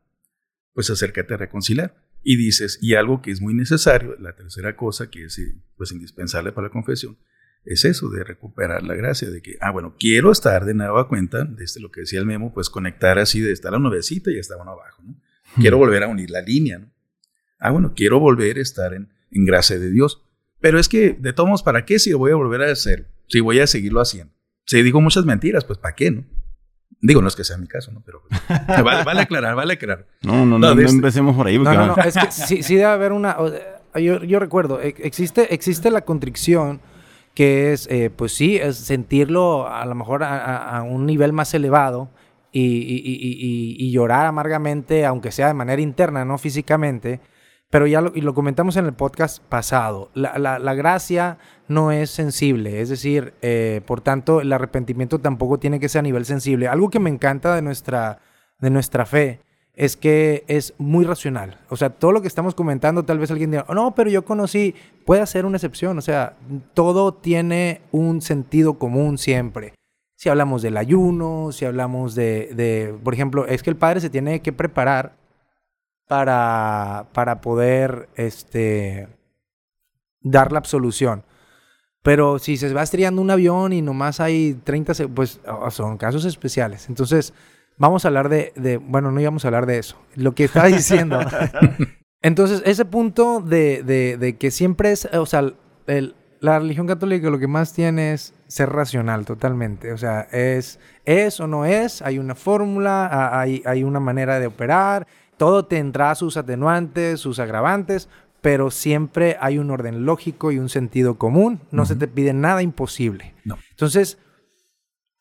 pues acércate a reconciliar. Y dices, y algo que es muy necesario, la tercera cosa que es eh, pues indispensable para la confesión, es eso de recuperar la gracia, de que, ah, bueno, quiero estar de nueva cuenta, desde este, lo que decía el memo, pues conectar así de estar a una nuevecita y estar uno abajo, ¿no? Quiero volver a unir la línea, ¿no? Ah, bueno, quiero volver a estar en, en gracia de Dios. Pero es que, de todos modos, ¿para qué si voy a volver a hacer? Si voy a seguirlo haciendo. Si digo muchas mentiras, pues ¿para qué, no? Digo, no es que sea mi caso, ¿no? Pero pues, vale, vale, aclarar, vale aclarar. No, no, no, no, este empecemos por ahí. No, no, no, es que sí, sí debe haber una... Yo, yo recuerdo, e, existe, existe la contrición que es, eh, pues sí, es sentirlo a lo mejor a, un nivel más elevado y, llorar amargamente, aunque sea de manera interna, no físicamente. Pero ya lo, comentamos en el podcast pasado, la, gracia no es sensible, es decir, eh, por tanto, el arrepentimiento tampoco tiene que ser a nivel sensible. Algo que me encanta de nuestra, de nuestra fe es que es muy racional. O sea, todo lo que estamos comentando, tal vez alguien diga, no, pero yo conocí, puede ser una excepción. O sea, todo tiene un sentido común siempre. Si hablamos del ayuno, si hablamos de, de por ejemplo, es que el padre se tiene que preparar para, para poder este, dar la absolución. Pero si se va estrellando un avión y nomás hay 30, pues son casos especiales. Entonces, vamos a hablar de, bueno, no íbamos a hablar de eso, lo que estaba diciendo. Entonces, ese punto de, de, que siempre es, o sea, el, la religión católica lo que más tiene es ser racional totalmente. O sea, es, es o no es, hay una fórmula, hay, hay una manera de operar, todo tendrá sus atenuantes, sus agravantes, pero siempre hay un orden lógico y un sentido común. No se te pide nada imposible. No. Entonces,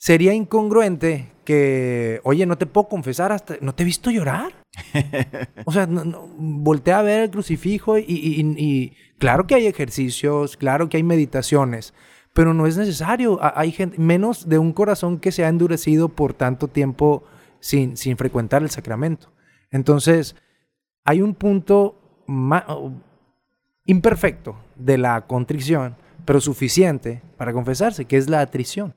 sería incongruente que, oye, no te puedo confesar hasta, no te he visto llorar. o sea, no, voltea a ver el crucifijo y, claro que hay ejercicios, claro que hay meditaciones, pero no es necesario. Hay gente, menos de un corazón que se ha endurecido por tanto tiempo sin, sin frecuentar el sacramento. Entonces, hay un punto imperfecto de la contrición, pero suficiente para confesarse, que es la atrición.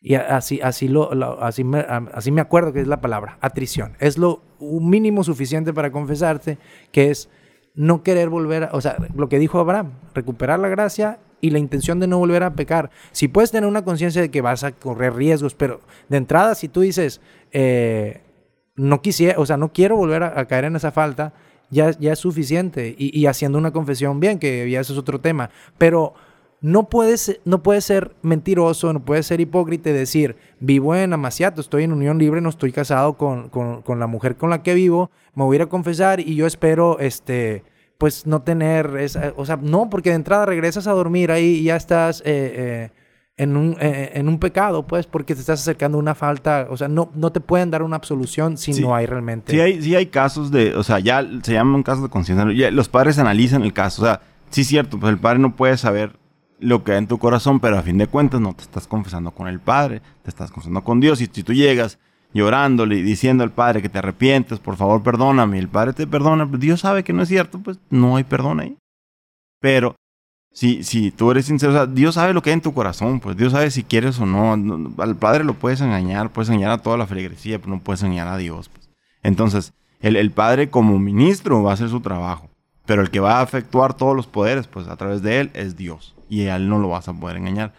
Y así, así, lo, así, me, así me acuerdo que es la palabra, atrición. Es lo mínimo suficiente para confesarte, que es no querer volver, a, o sea, lo que dijo Abraham, recuperar la gracia y la intención de no volver a pecar. Si puedes tener una conciencia de que vas a correr riesgos, pero de entrada, si tú dices, eh, no quisiera, o sea, no quiero volver a, caer en esa falta, ya, ya es suficiente. Y, y, haciendo una confesión bien, que ya eso es otro tema. Pero no puedes, no puedes ser mentiroso, no puedes ser hipócrita y decir, vivo en Amaciato, estoy en unión libre, no estoy casado con, con, la mujer con la que vivo, me voy a ir a confesar y yo espero, este, pues no tener, esa, o sea, no, porque de entrada regresas a dormir ahí y ya estás eh, eh, en, un, eh, en un pecado, pues, porque te estás acercando a una falta, o sea, no, no te pueden dar una absolución si no hay realmente. Sí hay, sí hay casos de, o sea, ya se llama un caso de conciencia, los padres analizan el caso, o sea, sí es cierto, pues el padre no puede saber lo que hay en tu corazón, pero a fin de cuentas no te estás confesando con el Padre, te estás confesando con Dios. Y si tú llegas llorándole y diciendo al Padre que te arrepientes, por favor perdóname, el Padre te perdona, pues Dios sabe que no es cierto, pues no hay perdón ahí. Pero si, si tú eres sincero, o sea, Dios sabe lo que hay en tu corazón, pues Dios sabe si quieres o no. al Padre lo puedes engañar, puedes engañar a toda la feligresía, pero no puedes engañar a Dios. Pues. Entonces, el, el Padre como ministro va a hacer su trabajo, pero el que va a efectuar todos los poderes, pues a través de él, es Dios y a él no lo vas a poder engañar.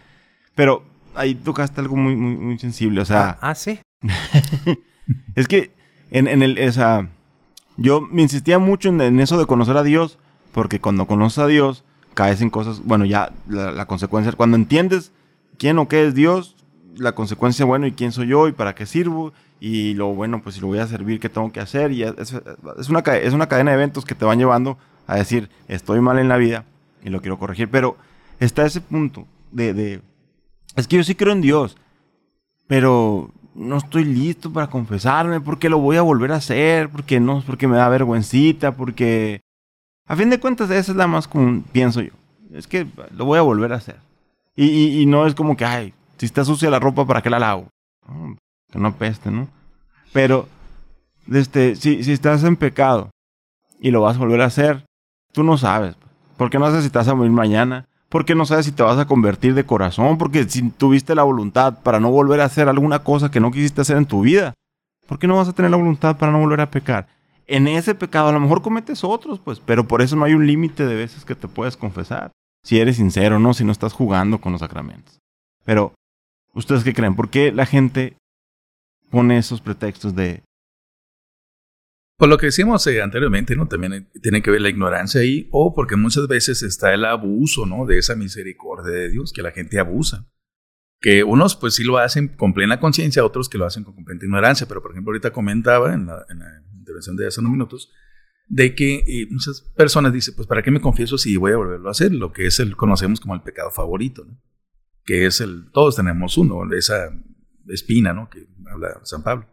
Pero ahí tocaste algo muy, muy, muy sensible, o sea... Ah, ah sí. es que en, en el, esa, yo me insistía mucho en, eso de conocer a Dios, porque cuando conoces a Dios, caes en cosas, bueno, ya la, consecuencia, cuando entiendes quién o qué es Dios, la consecuencia, bueno, y quién soy yo y para qué sirvo, y lo bueno, pues si lo voy a servir, qué tengo que hacer, y es, es, una, es una cadena de eventos que te van llevando a decir, estoy mal en la vida y lo quiero corregir, pero está ese punto de, Es que yo sí creo en Dios, pero no estoy listo para confesarme, porque lo voy a volver a hacer, porque no, porque me da vergüencita, porque a fin de cuentas esa es la más común, pienso yo. Es que lo voy a volver a hacer. Y, y, no es como que, ay, si está sucia la ropa, ¿para qué la lavo? que no peste, ¿no? Pero, este, si, si estás en pecado y lo vas a volver a hacer, tú no sabes. Porque no sabes si te vas a morir mañana. Porque no sabes si te vas a convertir de corazón. Porque si tuviste la voluntad para no volver a hacer alguna cosa que no quisiste hacer en tu vida. ¿Por qué no vas a tener la voluntad para no volver a pecar? En ese pecado a lo mejor cometes otros, pues, pero por eso no hay un límite de veces que te puedes confesar. Si eres sincero, no, si no estás jugando con los sacramentos. Pero, ¿ustedes qué creen? ¿Por qué la gente pone esos pretextos de... Por lo que decíamos eh, anteriormente, ¿no? También tiene que ver la ignorancia ahí, o porque muchas veces está el abuso, ¿no? De esa misericordia de Dios, que la gente abusa. Que unos, pues sí lo hacen con plena conciencia, otros que lo hacen con completa ignorancia. Pero, por ejemplo, ahorita comentaba en la, intervención de hace unos minutos, de que eh, muchas personas dicen, pues, ¿para qué me confieso si voy a volverlo a hacer? Lo que es el, conocemos como el pecado favorito. Que es el, todos tenemos uno, esa espina, ¿no? Que habla San Pablo.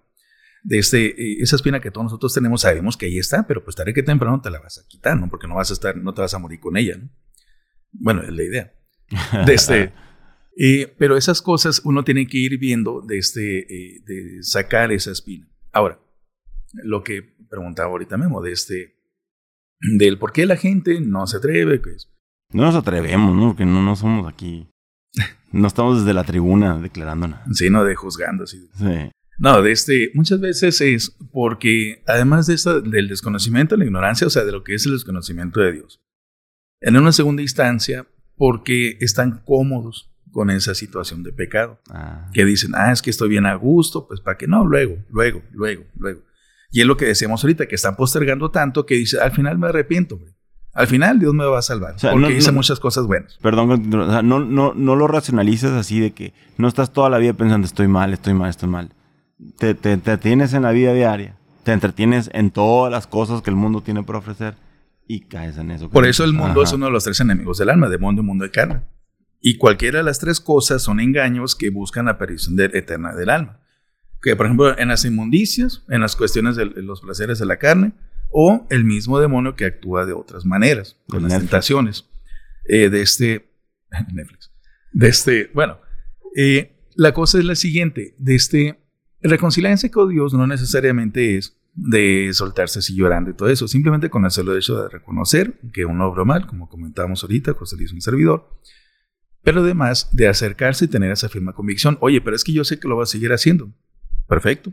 De este, eh, esa espina que todos nosotros tenemos, sabemos que ahí está, pero pues tarde que temprano te la vas a quitar, ¿no? Porque no vas a estar, no te vas a morir con ella, ¿no? Bueno, es la idea. De este, eh, pero esas cosas uno tiene que ir viendo de, este, eh, de sacar esa espina. Ahora, lo que preguntaba ahorita Memo, de este, del por qué la gente no se atreve, pues. No nos atrevemos, ¿no? Porque no, no somos aquí no estamos desde la tribuna declarando nada. Sí, no de juzgando. Sí. No, de este, muchas veces es porque, además de esta, del desconocimiento, la ignorancia, o sea, de lo que es el desconocimiento de Dios. En una segunda instancia, porque están cómodos con esa situación de pecado. Ah. Que dicen, ah, es que estoy bien a gusto, pues para que no, luego, luego, luego, luego. Y es lo que decíamos ahorita, que están postergando tanto que dice, al final me arrepiento. Al final Dios me va a salvar. porque hice muchas cosas buenas. Perdón, no, no, no lo racionalizas así de que no estás toda la vida pensando estoy mal, estoy mal, estoy mal. Te, te, entretienes en la vida diaria. Te entretienes en todas las cosas que el mundo tiene por ofrecer y caes en eso. Por eso el mundo es uno de los tres enemigos del alma, mundo y mundo de carne. Y cualquiera de las tres cosas son engaños que buscan la perdición eterna del alma. Que, por ejemplo, en las inmundicias, en las cuestiones de los placeres de la carne, o el mismo demonio que actúa de otras maneras, con las tentaciones eh, de este Netflix. De este, bueno, eh, la cosa es la siguiente, de este, reconciliarse con Dios no necesariamente es de soltarse así llorando y todo eso, simplemente con de hecho de reconocer que uno obra mal, como comentábamos ahorita, José Luis un servidor, pero además de acercarse y tener esa firme convicción, oye, pero es que yo sé que lo va a seguir haciendo. Perfecto.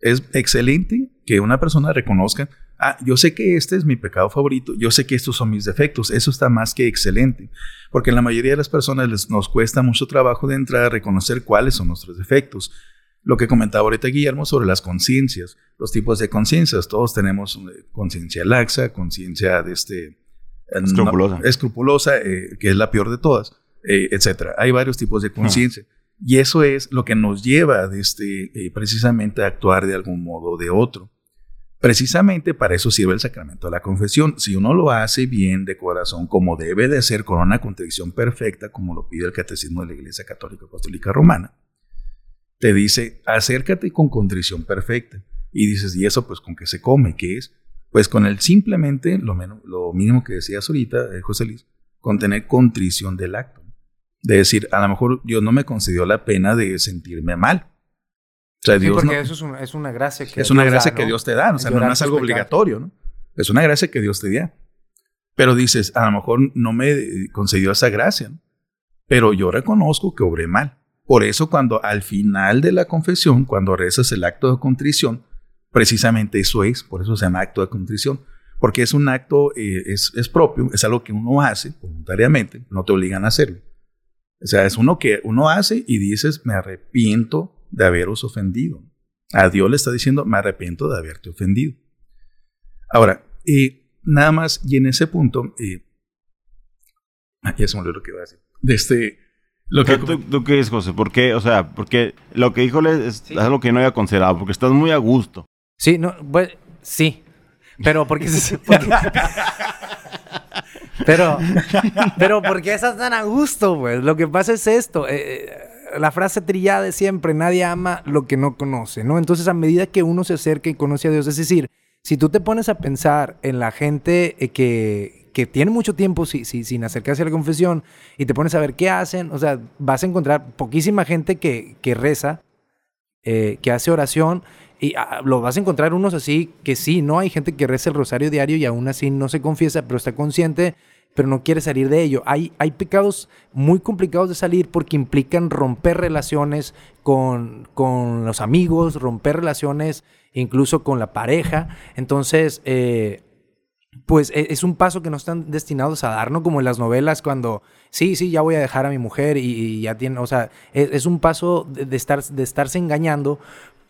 Es excelente que una persona reconozca ah, yo sé que este es mi pecado favorito, yo sé que estos son mis defectos, eso está más que excelente, porque la mayoría de las personas les, nos cuesta mucho trabajo de entrar a reconocer cuáles son nuestros defectos. Lo que comentaba ahorita Guillermo sobre las conciencias, los tipos de conciencias, todos tenemos eh, conciencia laxa, conciencia de este... Escrupulosa. escrupulosa, eh, que es la peor de todas, eh, etc. Hay varios tipos de conciencia. Y eso es lo que nos lleva de este, precisamente a actuar de algún modo o de otro. Precisamente para eso sirve el sacramento de la confesión. Si uno lo hace bien de corazón, como debe de ser, con una contrición perfecta, como lo pide el Catecismo de la Iglesia Católica Apostólica Romana, te dice, acércate con contrición perfecta. Y dices, ¿y eso pues con qué se come? ¿Qué es? Pues con el simplemente, lo, menos, lo mínimo que decías ahorita, eh, José Luis, con tener contrición del acto. De decir, a lo mejor Dios no me concedió la pena de sentirme mal, sí, porque eso es, una gracia que Es una gracia que Dios te da, o sea, no, es algo obligatorio, ¿no? Es una gracia que Dios te da. Pero dices, a lo mejor no me concedió esa gracia, ¿no? pero yo reconozco que obré mal. Por eso cuando al final de la confesión, cuando rezas el acto de contrición, precisamente eso es, por eso se llama acto de contrición, porque es un acto, eh, es, es, propio, es algo que uno hace voluntariamente, no te obligan a hacerlo. O sea, es uno que uno hace y dices, me arrepiento de haberos ofendido. A Dios le está diciendo, me arrepiento de haberte ofendido. Ahora, nada más, y en ese punto, y ya se me lo que iba a decir. De este, lo que, ¿Tú, qué es, José? ¿Por qué? O sea, porque lo que dijo es, algo que no había considerado, porque estás muy a gusto. Sí, no, pues, sí. Pero porque... pero, pero ¿por qué estás tan a gusto, pues? Lo que pasa es esto. Eh, eh la frase trillada de siempre, nadie ama lo que no conoce, ¿no? Entonces, a medida que uno se acerca y conoce a Dios, es decir, si tú te pones a pensar en la gente eh, que, que tiene mucho tiempo sin acercarse a la confesión y te pones a ver qué hacen, o sea, vas a encontrar poquísima gente que, que reza, eh, que hace oración, y ah, lo vas a encontrar unos así que sí, ¿no? Hay gente que reza el rosario diario y aún así no se confiesa, pero está consciente, pero no quiere salir de ello. Hay, hay pecados muy complicados de salir porque implican romper relaciones con, con los amigos, romper relaciones incluso con la pareja. Entonces, eh, pues e, es un paso que no están destinados a dar, ¿no? Como en las novelas cuando, sí, sí, ya voy a dejar a mi mujer y, ya tiene, o sea, es, un paso de, estar, de estarse engañando,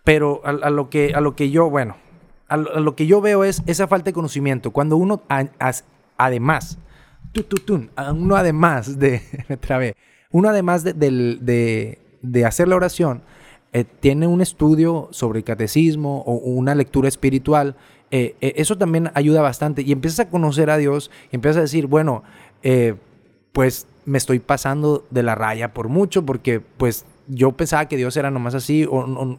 pero a, lo que, a lo que yo, bueno, a lo, que yo veo es esa falta de conocimiento. Cuando uno, además, uno además de, me trabé, uno además de, de, hacer la oración, eh, tiene un estudio sobre el catecismo o una lectura espiritual, eh, eh, eso también ayuda bastante. Y empiezas a conocer a Dios y empiezas a decir, bueno, eh, pues me estoy pasando de la raya por mucho porque pues yo pensaba que Dios era nomás así, o,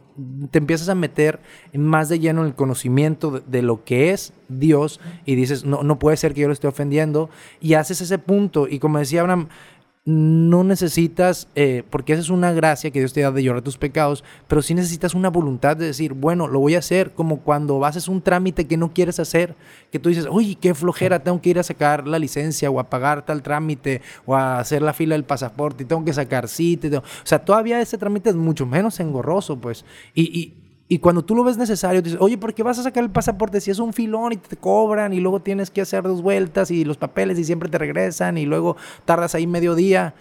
te empiezas a meter más de lleno en el conocimiento de, de, lo que es Dios y dices, no, no puede ser que yo lo esté ofendiendo, y haces ese punto, y como decía Abraham, no necesitas, eh, porque esa es una gracia que Dios te da de llorar tus pecados, pero sí necesitas una voluntad de decir, bueno, lo voy a hacer, como cuando haces un trámite que no quieres hacer, que tú dices, uy, qué flojera, tengo que ir a sacar la licencia o a pagar tal trámite o a hacer la fila del pasaporte y tengo que sacar cita. O sea, todavía ese trámite es mucho menos engorroso, pues. y cuando tú lo ves necesario, dices, oye, ¿por qué vas a sacar el pasaporte si es un filón y te cobran y luego tienes que hacer dos vueltas y los papeles y siempre te regresan y luego tardas ahí medio día?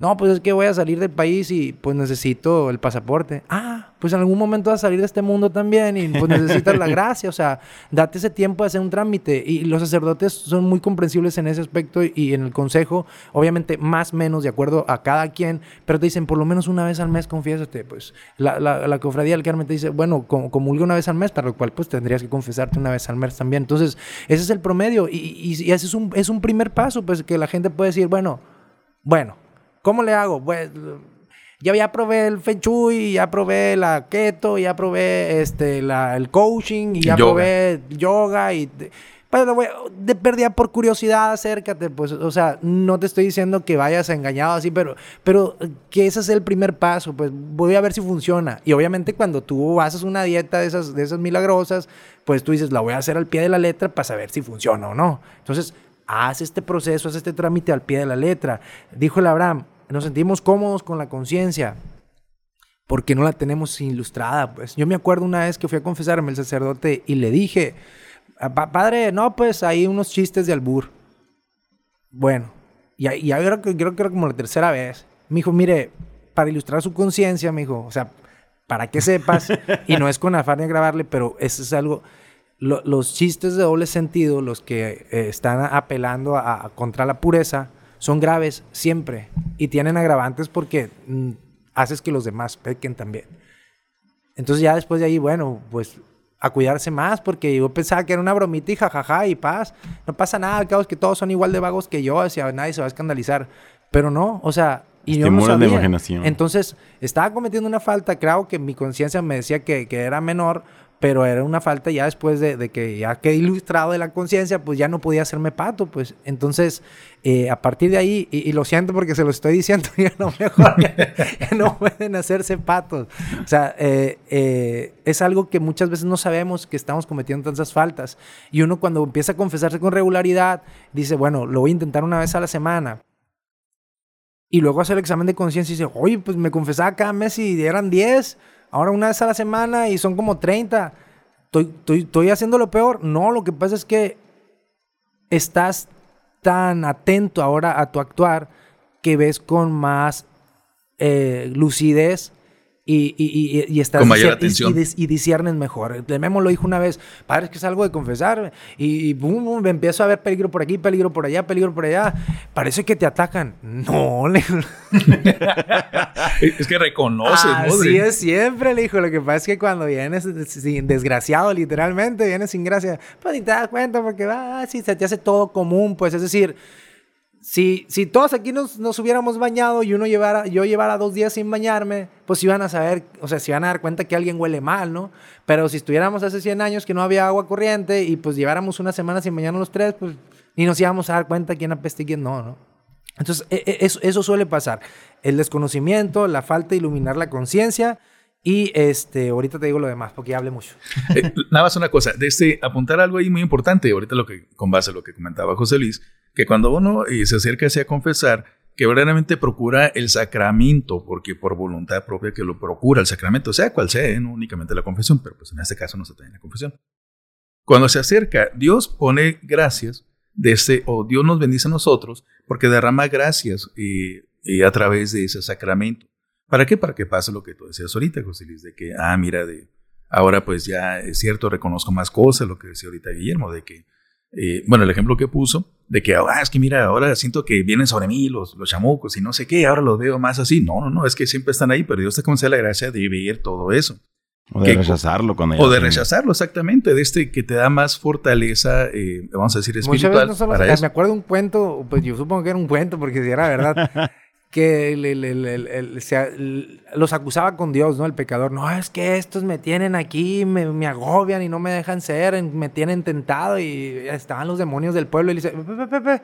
No, pues es que voy a salir del país y pues necesito el pasaporte. Ah, pues en algún momento vas a salir de este mundo también y pues necesitas la gracia. O sea, date ese tiempo de hacer un trámite. Y los sacerdotes son muy comprensibles en ese aspecto y en el consejo, obviamente más menos de acuerdo a cada quien, pero te dicen por lo menos una vez al mes confiésate. Pues la, la, la cofradía del Carmen te dice, bueno, como, comulgue una vez al mes, para lo cual pues tendrías que confesarte una vez al mes también. Entonces, ese es el promedio y, y, y ese es un, es un primer paso, pues que la gente puede decir, bueno, bueno ¿Cómo le hago? Pues ya, ya probé el Feng Shui, ya probé la keto, ya probé este, la, el coaching, y ya probé yoga y... Pues, de pérdida por curiosidad, acércate, pues, o sea, no te estoy diciendo que vayas engañado así, pero, pero que ese es el primer paso, pues voy a ver si funciona. Y obviamente cuando tú haces una dieta de esas, de esas milagrosas, pues tú dices, la voy a hacer al pie de la letra para saber si funciona o no. Entonces, haz este proceso, haz este trámite al pie de la letra. Dijo el Abraham, nos sentimos cómodos con la conciencia porque no la tenemos ilustrada. Pues yo me acuerdo una vez que fui a confesarme al sacerdote y le dije, padre, no, pues hay unos chistes de albur. Bueno, y, y que, creo que era como la tercera vez. Me dijo, mire, para ilustrar su conciencia, me dijo, o sea, para que sepas, y no es con afán de grabarle, pero eso es algo, los chistes de doble sentido, los que eh, están apelando a, contra la pureza, son graves siempre y tienen agravantes porque mm, haces que los demás pequen también. Entonces ya después de ahí, bueno, pues a cuidarse más porque yo pensaba que era una bromita y jajaja y paz. No pasa nada, al cabo es que todos son igual de vagos que yo, decía, nadie se va a escandalizar. Pero no, o sea, y yo no sabía. Entonces, estaba cometiendo una falta, creo que mi conciencia me decía que, que era menor, pero era una falta ya después de, que ya quedé ilustrado de la conciencia, pues ya no podía hacerme pato, pues. Entonces eh, a partir de ahí, y, lo siento porque se lo estoy diciendo, ya no mejor, no pueden hacerse patos, o sea, eh, eh, es algo que muchas veces no sabemos que estamos cometiendo tantas faltas, y uno cuando empieza a confesarse con regularidad, dice, bueno, lo voy a intentar una vez a la semana, y luego hace el examen de conciencia y dice, oye, pues me confesaba cada mes y eran 10, ahora una vez a la semana y son como 30. ¿Estoy, estoy, haciendo lo peor? No, lo que pasa es que estás tan atento ahora a tu actuar que ves con más eh, lucidez y, y, y, estás Con mayor atención. Y, disciernes mejor. El Memo lo dijo una vez, padre, es que es algo de confesar. Y, boom, boom, empiezo a ver peligro por aquí, peligro por allá, peligro por allá. Parece que te atacan. No, le... es que reconoces, ¿no? Así es siempre, le dijo. Lo que pasa es que cuando vienes desgraciado, literalmente, vienes sin gracia, pues ni te das cuenta porque va, ah, sí, se te hace todo común, pues es decir si, si todos aquí nos, nos hubiéramos bañado y uno llevara, yo llevara dos días sin bañarme, pues iban a saber, o sea, se iban a dar cuenta que alguien huele mal, ¿no? Pero si estuviéramos hace 100 años que no había agua corriente y pues lleváramos una semana sin bañarnos los tres, pues ni nos íbamos a dar cuenta quién apeste y quién no, ¿no? Entonces, e, e, eso, eso suele pasar. El desconocimiento, la falta de iluminar la conciencia y este, ahorita te digo lo demás porque ya hablé mucho. Eh, nada más una cosa, de este, apuntar algo ahí muy importante, ahorita lo que, con base a lo que comentaba José Luis, que cuando uno eh, se acerca así a confesar, que verdaderamente procura el sacramento, porque por voluntad propia que lo procura el sacramento, sea cual sea, ¿eh? no únicamente la confesión, pero pues en este caso no se trae la confesión. Cuando se acerca, Dios pone gracias de ese, o Dios nos bendice a nosotros, porque derrama gracias y a través de ese sacramento. ¿Para qué? Para que pase lo que tú decías ahorita, José Luis, de que, ah, mira, de, ahora pues ya es cierto, reconozco más cosas, lo que decía ahorita Guillermo, de que eh, bueno, el ejemplo que puso, de que, ah, es que mira, ahora siento que vienen sobre mí los, los chamucos y no sé qué, ahora los veo más así. No, no, no, es que siempre están ahí, pero Dios te concede la gracia de ver todo eso. O de rechazarlo cuando O de rechazarlo, exactamente, de este que te da más fortaleza, eh, vamos a decir, espiritual. para Me acuerdo un cuento, pues yo supongo que era un cuento, porque si era verdad, que los acusaba con Dios, ¿no? El pecador, no, es que estos me tienen aquí, me, agobian y no me dejan ser, me tienen tentado y estaban los demonios del pueblo y le dice, Pepe,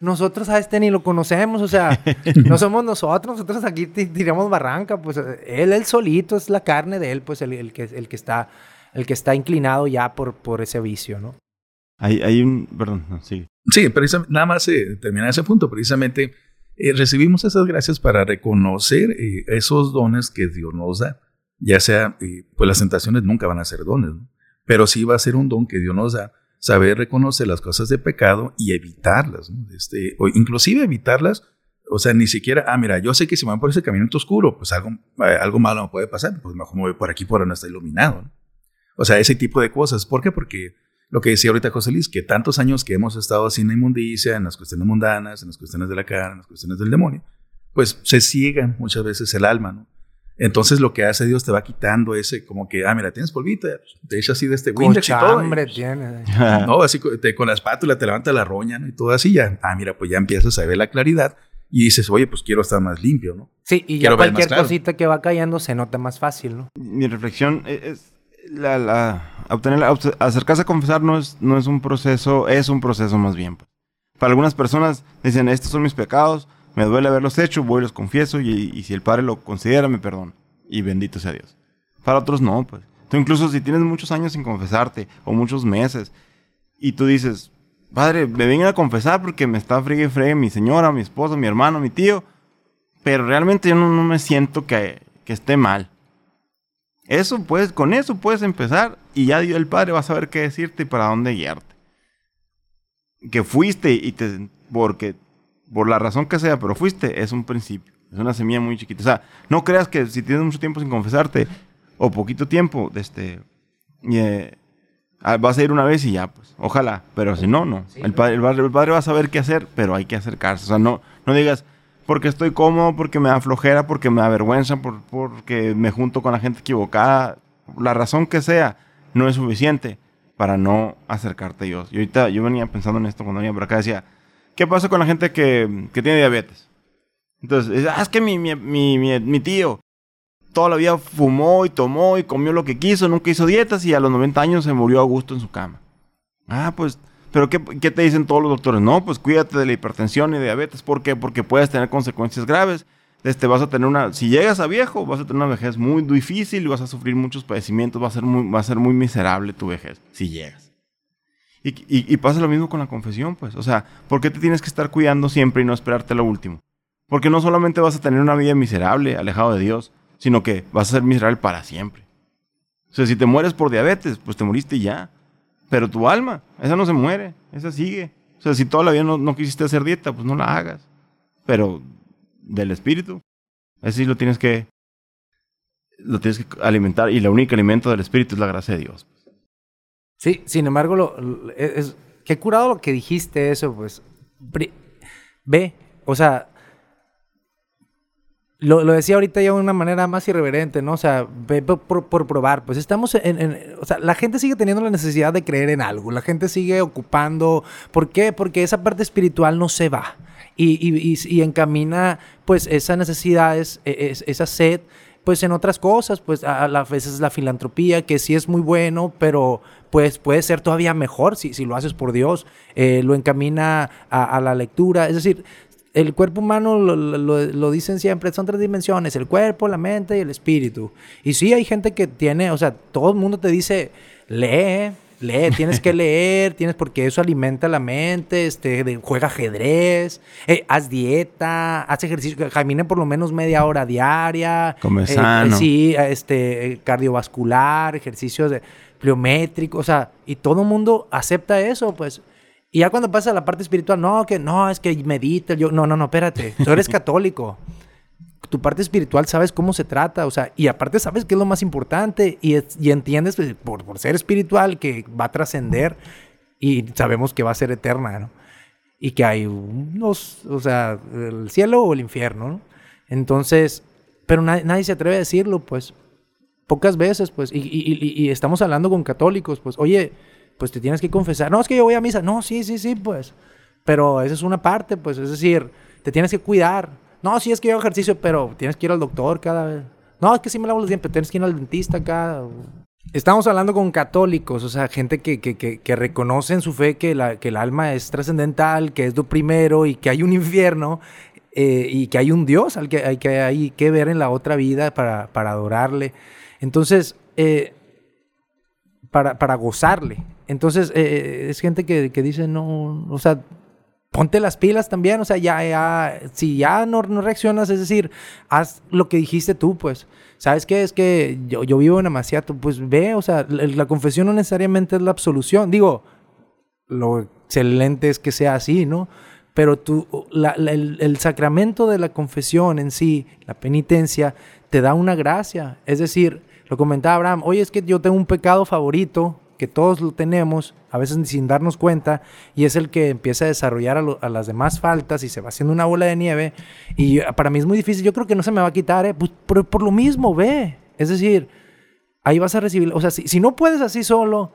nosotros a este ni lo conocemos, o sea, no somos nosotros, nosotros aquí tiramos barranca, pues él, él solito, es la carne de él, pues el, que, el, que, está, el que está inclinado ya por, por ese vicio, ¿no? Hay, hay un, perdón, sí. Sí, pero nada más eh, terminar ese punto, precisamente eh, recibimos esas gracias para reconocer eh, esos dones que Dios nos da. Ya sea, eh, pues las tentaciones nunca van a ser dones, pero sí va a ser un don que Dios nos da, saber reconocer las cosas de pecado y evitarlas, este, inclusive evitarlas, o sea, ni siquiera, ah, mira, yo sé que si me van por ese caminito oscuro, pues algo, algo malo me puede pasar, pues mejor me voy por aquí por donde está iluminado. O sea, ese tipo de cosas. ¿Por qué? Porque lo que decía ahorita José Luis, que tantos años que hemos estado así en la inmundicia, en las cuestiones mundanas, en las cuestiones de la cara, en las cuestiones del demonio, pues se ciega muchas veces el alma, ¿no? Entonces lo que hace Dios te va quitando ese, como que, ah, mira, tienes polvito, te echa así de este Windex y todo. hambre tiene. no, así con la espátula te levanta la roña, ¿no? Y todo así ya, ah, mira, pues ya empiezas a ver la claridad y dices, oye, pues quiero estar más limpio, ¿no? Sí, y ya cualquier cosita que va cayendo se nota más fácil, ¿no? Mi reflexión es, la, la, obtener, acercarse a confesar no es, un proceso, es un proceso más bien. Pues. Para algunas personas dicen, estos son mis pecados, me duele haberlos hecho, voy y los confieso y, si el Padre lo considera, me perdona. Y bendito sea Dios. Para otros no, pues. Tú incluso si tienes muchos años sin confesarte o muchos meses y tú dices, Padre, me vengan a confesar porque me está fregue fregue mi señora, mi esposa, mi hermano, mi tío, pero realmente yo no, me siento que esté mal. Eso puedes, con eso puedes empezar y ya el Padre va a saber qué decirte y para dónde guiarte. Que fuiste y te, porque, por la razón que sea, pero fuiste, es un principio. Es una semilla muy chiquita. O sea, no creas que si tienes mucho tiempo sin confesarte, o poquito tiempo, este, eh, ah, vas a ir una vez y ya, pues, ojalá. Pero si no, no. el, padre, el, padre, el, padre, va a saber qué hacer, pero hay que acercarse. O sea, no, no digas, porque estoy cómodo, porque me da flojera, porque me da vergüenza, por, porque me junto con la gente equivocada. La razón que sea, no es suficiente para no acercarte a Dios. Y ahorita yo venía pensando en esto cuando venía por acá, decía, ¿qué pasa con la gente que, que tiene diabetes? Entonces, ah, es que mi, mi, mi, mi, tío toda la vida fumó y tomó y comió lo que quiso, nunca hizo dietas y a los 90 años se murió a gusto en su cama. Ah, pues pero ¿qué, te dicen todos los doctores? No, pues cuídate de la hipertensión y diabetes. ¿Por qué? Porque puedes tener consecuencias graves. Este, vas a tener una, si llegas a viejo, vas a tener una vejez muy difícil y vas a sufrir muchos padecimientos, va a ser muy, va a ser muy miserable tu vejez, si llegas. Y, pasa lo mismo con la confesión, pues. O sea, ¿por qué te tienes que estar cuidando siempre y no esperarte lo último? Porque no solamente vas a tener una vida miserable, alejado de Dios, sino que vas a ser miserable para siempre. O sea, si te mueres por diabetes, pues te moriste ya. Pero tu alma, esa no se muere, esa sigue. O sea, si toda la vida no, quisiste hacer dieta, pues no la hagas. Pero del espíritu, ese sí lo tienes que lo tienes que alimentar y el único alimento del espíritu es la gracia de Dios. Sí, sin embargo, lo, es, qué curado lo que dijiste eso, pues. Ve, o sea, lo, decía ahorita ya de una manera más irreverente, ¿no? O sea, por, probar. Pues estamos en, O sea, la gente sigue teniendo la necesidad de creer en algo. La gente sigue ocupando. ¿Por qué? Porque esa parte espiritual no se va. y, encamina pues esas necesidades, e, esa sed, pues en otras cosas, pues a, a veces la filantropía, que sí es muy bueno, pero pues puede ser todavía mejor si, si lo haces por Dios, eh, lo encamina a, la lectura, es decir, el cuerpo humano lo, lo, dicen siempre, son tres dimensiones, el cuerpo, la mente y el espíritu. Y sí, hay gente que tiene, o sea, todo el mundo te dice, lee, lee, tienes que leer, tienes porque eso alimenta la mente, este, juega ajedrez, eh, haz dieta, haz ejercicio, camina por lo menos media hora diaria. Come eh, sano. sí, este, cardiovascular, ejercicios de, pliométricos, o sea, y todo el mundo acepta eso, pues. Y ya cuando pasa la parte espiritual, no, que no, es que medita, yo, no, no, no, espérate, tú eres católico tu parte espiritual sabes cómo se trata, o sea, y aparte sabes qué es lo más importante y, entiendes pues, por, por, ser espiritual que va a trascender y sabemos que va a ser eterna, ¿no? Y que hay unos, o sea, el cielo o el infierno, ¿no? Entonces, pero nadie se atreve a decirlo, pues, pocas veces, pues, y, y, y, estamos hablando con católicos, pues, oye, pues te tienes que confesar, no, es que yo voy a misa, no, sí, sí, sí, pues, pero esa es una parte, pues, es decir, te tienes que cuidar, no, sí es que yo hago ejercicio, pero tienes que ir al doctor cada vez. No, es que sí me lavo los dientes, pero tienes que ir al dentista cada... Estamos hablando con católicos, o sea, gente que, que, que, que reconoce en su fe que, la, que el alma es trascendental, que es lo primero y que hay un infierno eh, y que hay un Dios al que hay que, hay que ver en la otra vida para, para adorarle. Entonces, eh, para, para, gozarle. Entonces, eh, es gente que, que dice, no, o sea, ponte las pilas también, o sea, ya, ya si ya no, no, reaccionas, es decir, haz lo que dijiste tú, pues. ¿Sabes qué? Es que yo, yo vivo en Amaciato, pues ve, o sea, la, confesión no necesariamente es la absolución. Digo, lo excelente es que sea así, ¿no? Pero tú, el, el sacramento de la confesión en sí, la penitencia, te da una gracia. Es decir, lo comentaba Abraham, oye, es que yo tengo un pecado favorito, que todos lo tenemos, a veces sin darnos cuenta, y es el que empieza a desarrollar a, las demás faltas y se va haciendo una bola de nieve. Y para mí es muy difícil, yo creo que no se me va a quitar, ¿eh? pues, por, lo mismo, ve. Es decir, ahí vas a recibir, o sea, si no puedes así solo,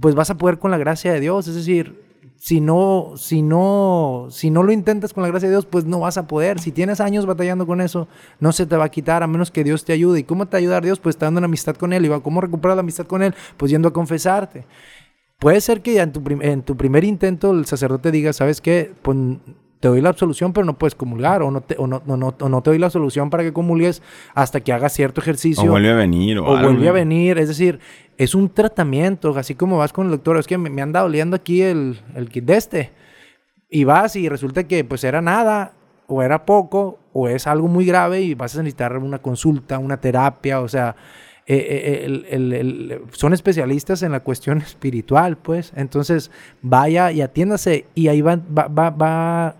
pues vas a poder con la gracia de Dios, es decir, si no, si no, si no lo intentas con la gracia de Dios, pues no vas a poder. Si tienes años batallando con eso, no se te va a quitar a menos que Dios te ayude. ¿Y cómo te ayudar Dios? Pues dando una amistad con Él. ¿Y cómo recuperar la amistad con Él? Pues yendo a confesarte. Puede ser que en tu, en tu primer intento el sacerdote diga, ¿sabes qué? Pues te doy la absolución, pero no puedes comulgar, o no te, o no, no, no, te doy la solución para que comulgues hasta que hagas cierto ejercicio. O vuelve a venir. O, o vuelve a venir. Es decir, es un tratamiento, así como vas con el doctor, es que me, me anda doliendo aquí el, el kit de este. Y vas y resulta que pues era nada, o era poco, o es algo muy grave y vas a necesitar una consulta, una terapia, o sea, eh, eh, el, el, el, son especialistas en la cuestión espiritual, pues. Entonces, vaya y atiéndase y ahí va, va, va, va,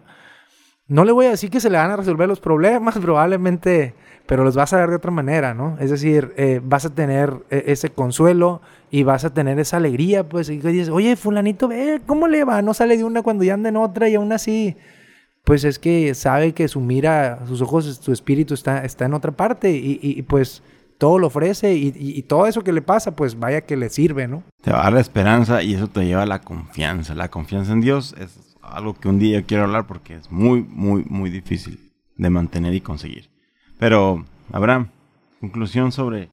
no le voy a decir que se le van a resolver los problemas, probablemente pero los vas a ver de otra manera, ¿no? Es decir, eh, vas a tener eh, ese consuelo y vas a tener esa alegría, pues, y dices, oye, fulanito, ve, ¿cómo le va? No sale de una cuando ya anda en otra y aún así, pues es que sabe que su mira, sus ojos, su espíritu está, está en otra parte y, pues todo lo ofrece y, y, todo eso que le pasa, pues vaya que le sirve, ¿no? Te va a dar la esperanza y eso te lleva a la confianza. La confianza en Dios es algo que un día quiero hablar porque es muy, muy, muy difícil de mantener y conseguir. Pero, Abraham, conclusión sobre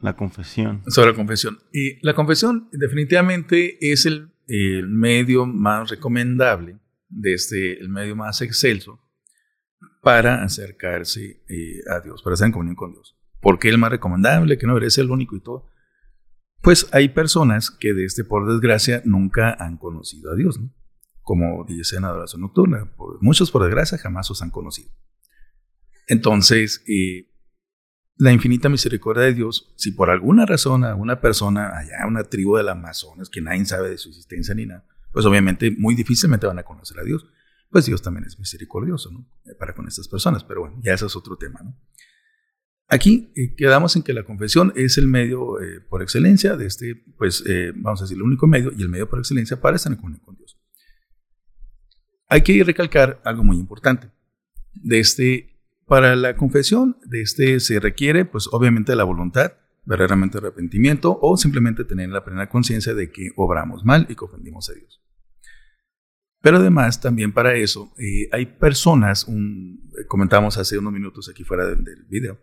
la confesión. Sobre la confesión. Y la confesión definitivamente es el, medio más recomendable, desde este, el medio más excelso para acercarse eh, a Dios, para estar en comunión con Dios. ¿Por qué el más recomendable? Que no eres el único y todo. Pues hay personas que de este, por desgracia, nunca han conocido a Dios, ¿no? Como dice en Adoración Nocturna. muchos, por desgracia, jamás os han conocido. Entonces, eh, la infinita misericordia de Dios, si por alguna razón a una persona, allá una tribu del Amazonas, que nadie sabe de su existencia ni nada, pues obviamente muy difícilmente van a conocer a Dios. Pues Dios también es misericordioso, ¿no? Para con estas personas, pero bueno, ya eso es otro tema, ¿no? Aquí eh, quedamos en que la confesión es el medio por excelencia de este, pues vamos a decir, el único medio y el medio por excelencia para estar en comunión con Dios. Hay que recalcar algo muy importante. De este, para la confesión de este se requiere, pues obviamente la voluntad, verdaderamente arrepentimiento o simplemente tener la plena conciencia de que obramos mal y que ofendimos a Dios. Pero además, también para eso, eh, hay personas, un, comentamos hace unos minutos aquí fuera del video,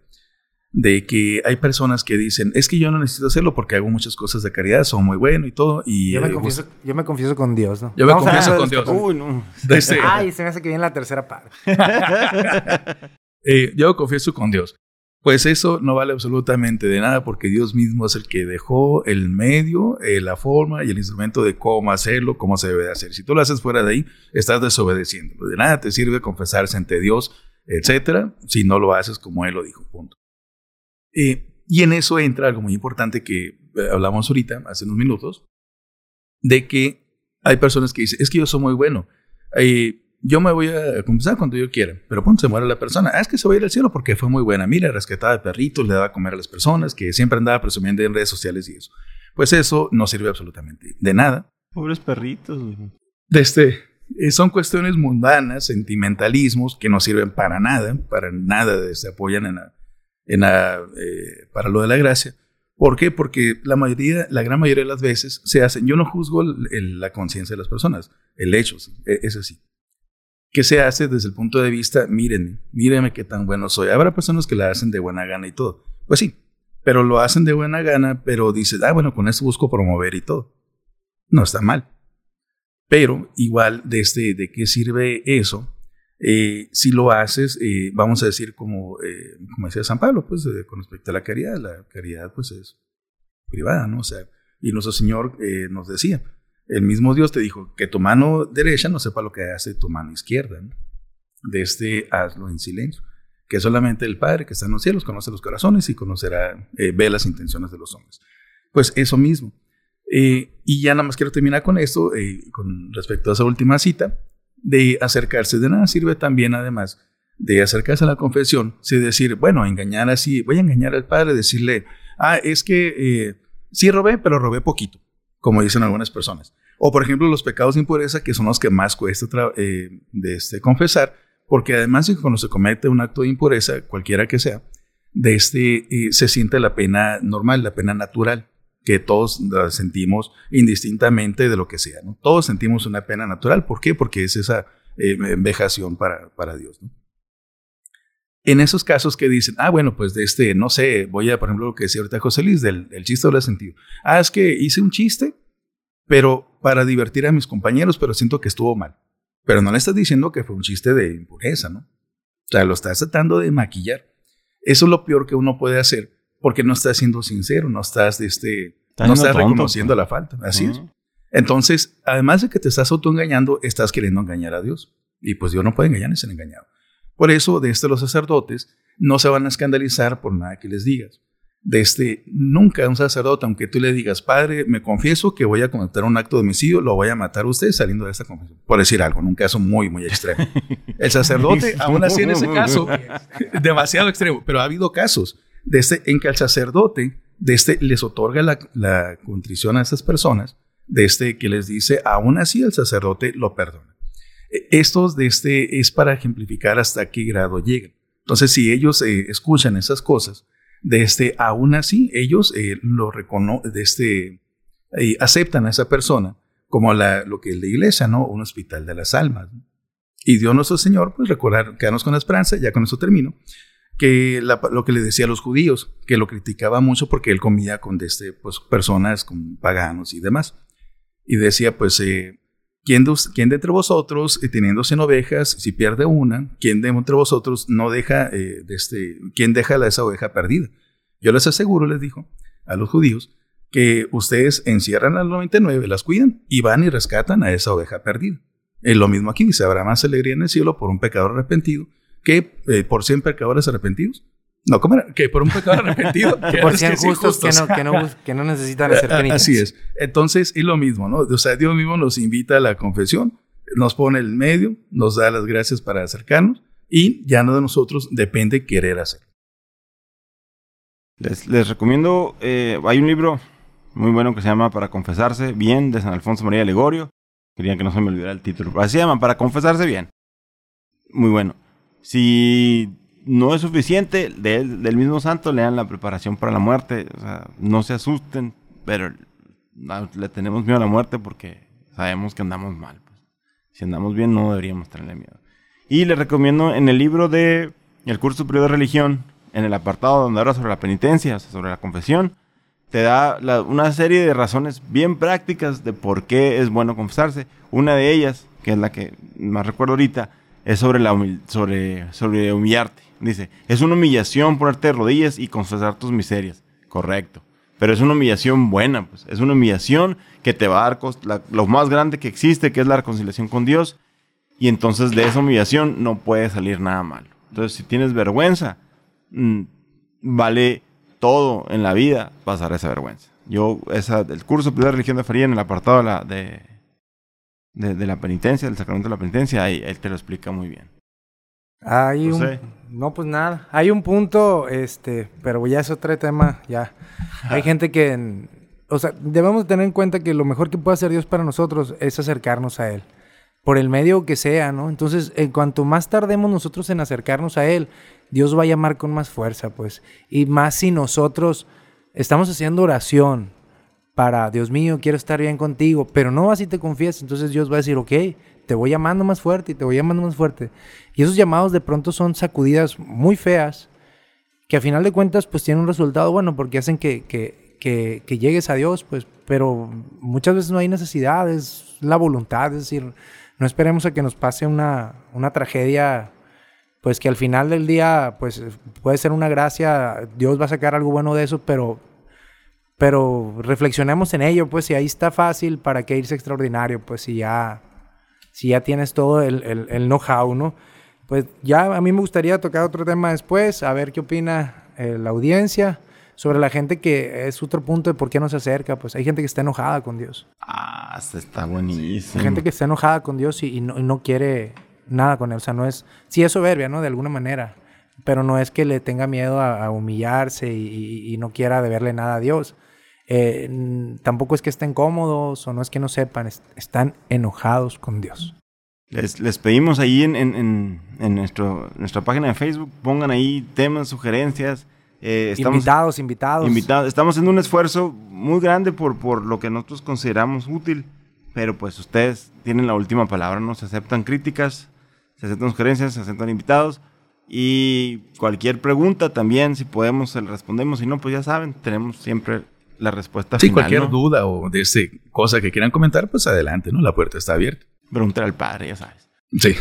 de que hay personas que dicen, es que yo no necesito hacerlo porque hago muchas cosas de caridad, soy muy bueno y todo. Y, Yo me, eh, confieso, yo me confieso con Dios, ¿no? Yo me Vamos confieso con Dios. Uy, no. Este, Ay, se me hace que viene la tercera parte. eh, yo confieso con Dios. Pues eso no vale absolutamente de nada porque Dios mismo es el que dejó el medio, eh, la forma y el instrumento de cómo hacerlo, cómo se debe de hacer. Si tú lo haces fuera de ahí, estás desobedeciendo. De nada te sirve confesarse ante Dios, etcétera, si no lo haces como Él lo dijo. Punto. Eh, y en eso entra algo muy importante que eh, hablamos ahorita, hace unos minutos, de que hay personas que dicen, es que yo soy muy bueno. Eh, yo me voy a confesar cuando yo quiera, pero punto, se muere la persona. Ah, es que se va a ir al cielo porque fue muy buena. Mira, rescataba de perritos, le daba a comer a las personas, que siempre andaba presumiendo en redes sociales y eso. Pues eso no sirve absolutamente de nada. Pobres perritos, güey. De este, eh, son cuestiones mundanas, sentimentalismos que no sirven para nada, para nada se apoyan en la, eh, para lo de la gracia. ¿Por qué? Porque la mayoría, la gran mayoría de las veces se hacen. Yo no juzgo el- la conciencia de las personas, el hecho, e- es así. ¿Qué se hace desde el punto de vista, mírenme, mírenme qué tan bueno soy? Habrá personas que la hacen de buena gana y todo. Pues sí, pero lo hacen de buena gana, pero dices, ah, bueno, con esto busco promover y todo. No está mal. Pero igual, de, este, ¿de qué sirve eso? Eh, si lo haces, eh, vamos a decir como, eh, como decía San Pablo, pues eh, con respecto a la caridad, la caridad pues es privada, ¿no? O sea, y nuestro Señor eh, nos decía, el mismo Dios te dijo que tu mano derecha no sepa lo que hace tu mano izquierda, ¿no? De este hazlo en silencio, que solamente el Padre que está en los cielos conoce los corazones y conocerá, eh, ve las intenciones de los hombres. Pues eso mismo. Y ya nada más quiero terminar con esto, con respecto a esa última cita, de acercarse. De nada sirve también, además, de acercarse a la confesión, si decir, bueno, engañar así, voy a engañar al padre, decirle, ah, es que eh, sí robé, pero robé poquito, como dicen algunas personas. O, por ejemplo, los pecados de impureza, que son los que más cuesta eh, de este, confesar, porque además cuando se comete un acto de impureza, cualquiera que sea, de este, eh, se siente la pena normal, la pena natural, que todos sentimos indistintamente de lo que sea. Todos sentimos una pena natural. ¿Por qué? Porque es esa eh, vejación para, para Dios. En esos casos que dicen, ah, bueno, pues de este, no sé, voy a, por ejemplo, lo que decía ahorita José Luis, del, del chiste doble sentido. Ah, es que hice un chiste, pero para divertir a mis compañeros, pero siento que estuvo mal. Pero no le estás diciendo que fue un chiste de impureza, ¿no? O sea, lo estás tratando de maquillar. Eso es lo peor que uno puede hacer, porque no estás siendo sincero, no estás, este, Estás no estás tonto, reconociendo pues. la falta. Así es. Entonces, además de que te estás autoengañando, estás queriendo engañar a Dios. Y pues Dios no puede engañar ni ser engañado. Por eso, de este los sacerdotes no se van a escandalizar por nada que les digas. De este, nunca un sacerdote, aunque tú le digas, Padre, me confieso que voy a cometer un acto de homicidio, lo voy a matar a usted saliendo de esta confesión. Por decir algo, en un caso muy, muy extremo. El sacerdote, aún así en ese caso, demasiado extremo, pero ha habido casos de este, en que al sacerdote de este, les otorga la, contrición a estas personas, de este que les dice, aún así el sacerdote lo perdona. E- Estos de este es para ejemplificar hasta qué grado llegan. Entonces, si ellos eh, escuchan esas cosas, de este, aún así ellos eh, lo reconocen, de este, eh, aceptan a esa persona como la, lo que es la iglesia, ¿no? Un hospital de las almas. Y Dios nuestro Señor, pues recordar, quedarnos con la esperanza, ya con eso termino, que lo que le decía a los judíos, que lo criticaba mucho porque él comía con este, pues, personas, con paganos y demás. Y decía, pues, eh, ¿quién, de, quién de entre vosotros, eh, teniendo cien ovejas, si pierde una, quién de entre vosotros no deja, eh, de este, quién deja la- esa oveja perdida? Yo les aseguro, les dijo a los judíos, que ustedes encierran a las 99, las cuidan y van y rescatan a esa oveja perdida. Lo mismo aquí, dice, habrá más alegría en el cielo por un pecador arrepentido que eh, por 100 pecadores arrepentidos. No, ¿cómo era? Que por un pecador arrepentido. que Por antes 100 que cien justos que no, que, no, bus- que no necesitan hacer penitencia. Así es. Entonces, es lo mismo, ¿no? O sea, Dios mismo nos invita a la confesión, nos pone el medio, nos da las gracias para acercarnos y ya no de nosotros depende querer hacer. Les, les recomiendo, eh, hay un libro muy bueno que se llama Para confesarse bien de San Alfonso María Legorio. Quería que no se me olvidara el título. Así se llama, Para confesarse bien. Muy bueno. Si no es suficiente, de del mismo santo lean la preparación para la muerte. No se asusten, pero le tenemos miedo a la muerte porque sabemos que andamos mal. pues. Si andamos bien, no deberíamos tenerle miedo. Y le recomiendo en el libro de El curso superior de religión, en el apartado donde habla sobre la penitencia, o sea, sobre la confesión, te da una serie de razones bien prácticas de por qué es bueno confesarse. Una de ellas, que es la que más recuerdo ahorita, es sobre, la sobre, sobre humillarte. Dice, es una humillación ponerte de rodillas y confesar tus miserias. Correcto. Pero es una humillación buena, pues. Es una humillación que te va a dar lo más grande que existe, que es la reconciliación con Dios. Y entonces de esa humillación no puede salir nada malo. Entonces, si tienes vergüenza, mm, vale todo en la vida pasar esa vergüenza. Yo, esa, el curso de religión de Faría en el apartado la, de, de, la penitencia, del sacramento de la penitencia, ahí él te lo explica muy bien. Hay un, no, pues nada. Hay un punto, este, pero ya es otro tema, ya. Hay gente que, o sea, debemos tener en cuenta que lo mejor que puede hacer Dios para nosotros es acercarnos a Él, por el medio que sea, ¿no? Entonces, en cuanto más tardemos nosotros en acercarnos a Él, Dios va a llamar con más fuerza, pues. Y más si nosotros estamos haciendo oración para, Dios mío, quiero estar bien contigo, pero no así te confiesas, entonces Dios va a decir, ok, te voy llamando más fuerte y te voy llamando más fuerte. Y esos llamados de pronto son sacudidas muy feas, que a final de cuentas pues tienen un resultado bueno porque hacen que, que, que, llegues a Dios, pues, pero muchas veces no hay necesidad, es la voluntad, es decir, no esperemos a que nos pase una, una tragedia, pues que al final del día pues puede ser una gracia, Dios va a sacar algo bueno de eso, pero pero reflexionemos en ello, pues si ahí está fácil, ¿para qué irse extraordinario? Pues si ya si ya tienes todo el, el, know-how, ¿no? Pues ya a mí me gustaría tocar otro tema después, a ver qué opina eh, la audiencia sobre la gente que es otro punto de por qué no se acerca. Pues hay gente que está enojada con Dios. Ah, está buenísimo. Hay gente que está enojada con Dios y, no, quiere nada con él. O sea, no es. Sí es soberbia, ¿no? De alguna manera. Pero no es que le tenga miedo a, humillarse y, y, no quiera deberle nada a Dios. Eh, tampoco es que estén cómodos o no es que no sepan, están enojados con Dios. Les, les pedimos ahí en, en, en, nuestro, nuestra página de Facebook, pongan ahí temas, sugerencias. Eh, estamos, invitados, invitados. Invitados. Estamos haciendo un esfuerzo muy grande por, por lo que nosotros consideramos útil, pero pues ustedes tienen la última palabra, ¿no? Se aceptan críticas, se aceptan sugerencias, se aceptan invitados. Y cualquier pregunta también, si podemos, se le respondemos. Si no, pues ya saben, tenemos siempre la respuesta sí, cualquier duda o de ese cosa que quieran comentar, pues adelante, ¿no? La puerta está abierta. Preguntar al padre, ya sabes. Sí.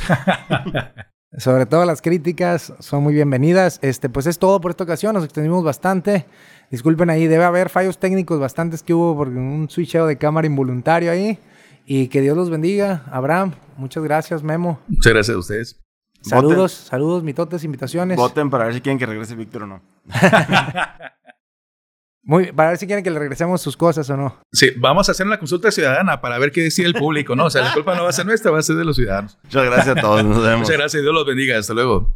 Sobre todo las críticas son muy bienvenidas. Este, pues es todo por esta ocasión, nos extendimos bastante. Disculpen ahí, debe haber fallos técnicos bastantes que hubo por un switcheo de cámara involuntario ahí. Y que Dios los bendiga. Abraham, muchas gracias, Memo. Muchas gracias a ustedes. Saludos, saludos, mitotes, invitaciones. Voten para ver si quieren que regrese Víctor o no. Muy, para ver si quieren que le regresemos sus cosas o no. Sí, vamos a hacer una consulta ciudadana para ver qué decide el público, ¿no? O sea, la culpa no va a ser nuestra, va a ser de los ciudadanos. Muchas gracias a todos, nos vemos. Muchas gracias, Dios los bendiga, hasta luego.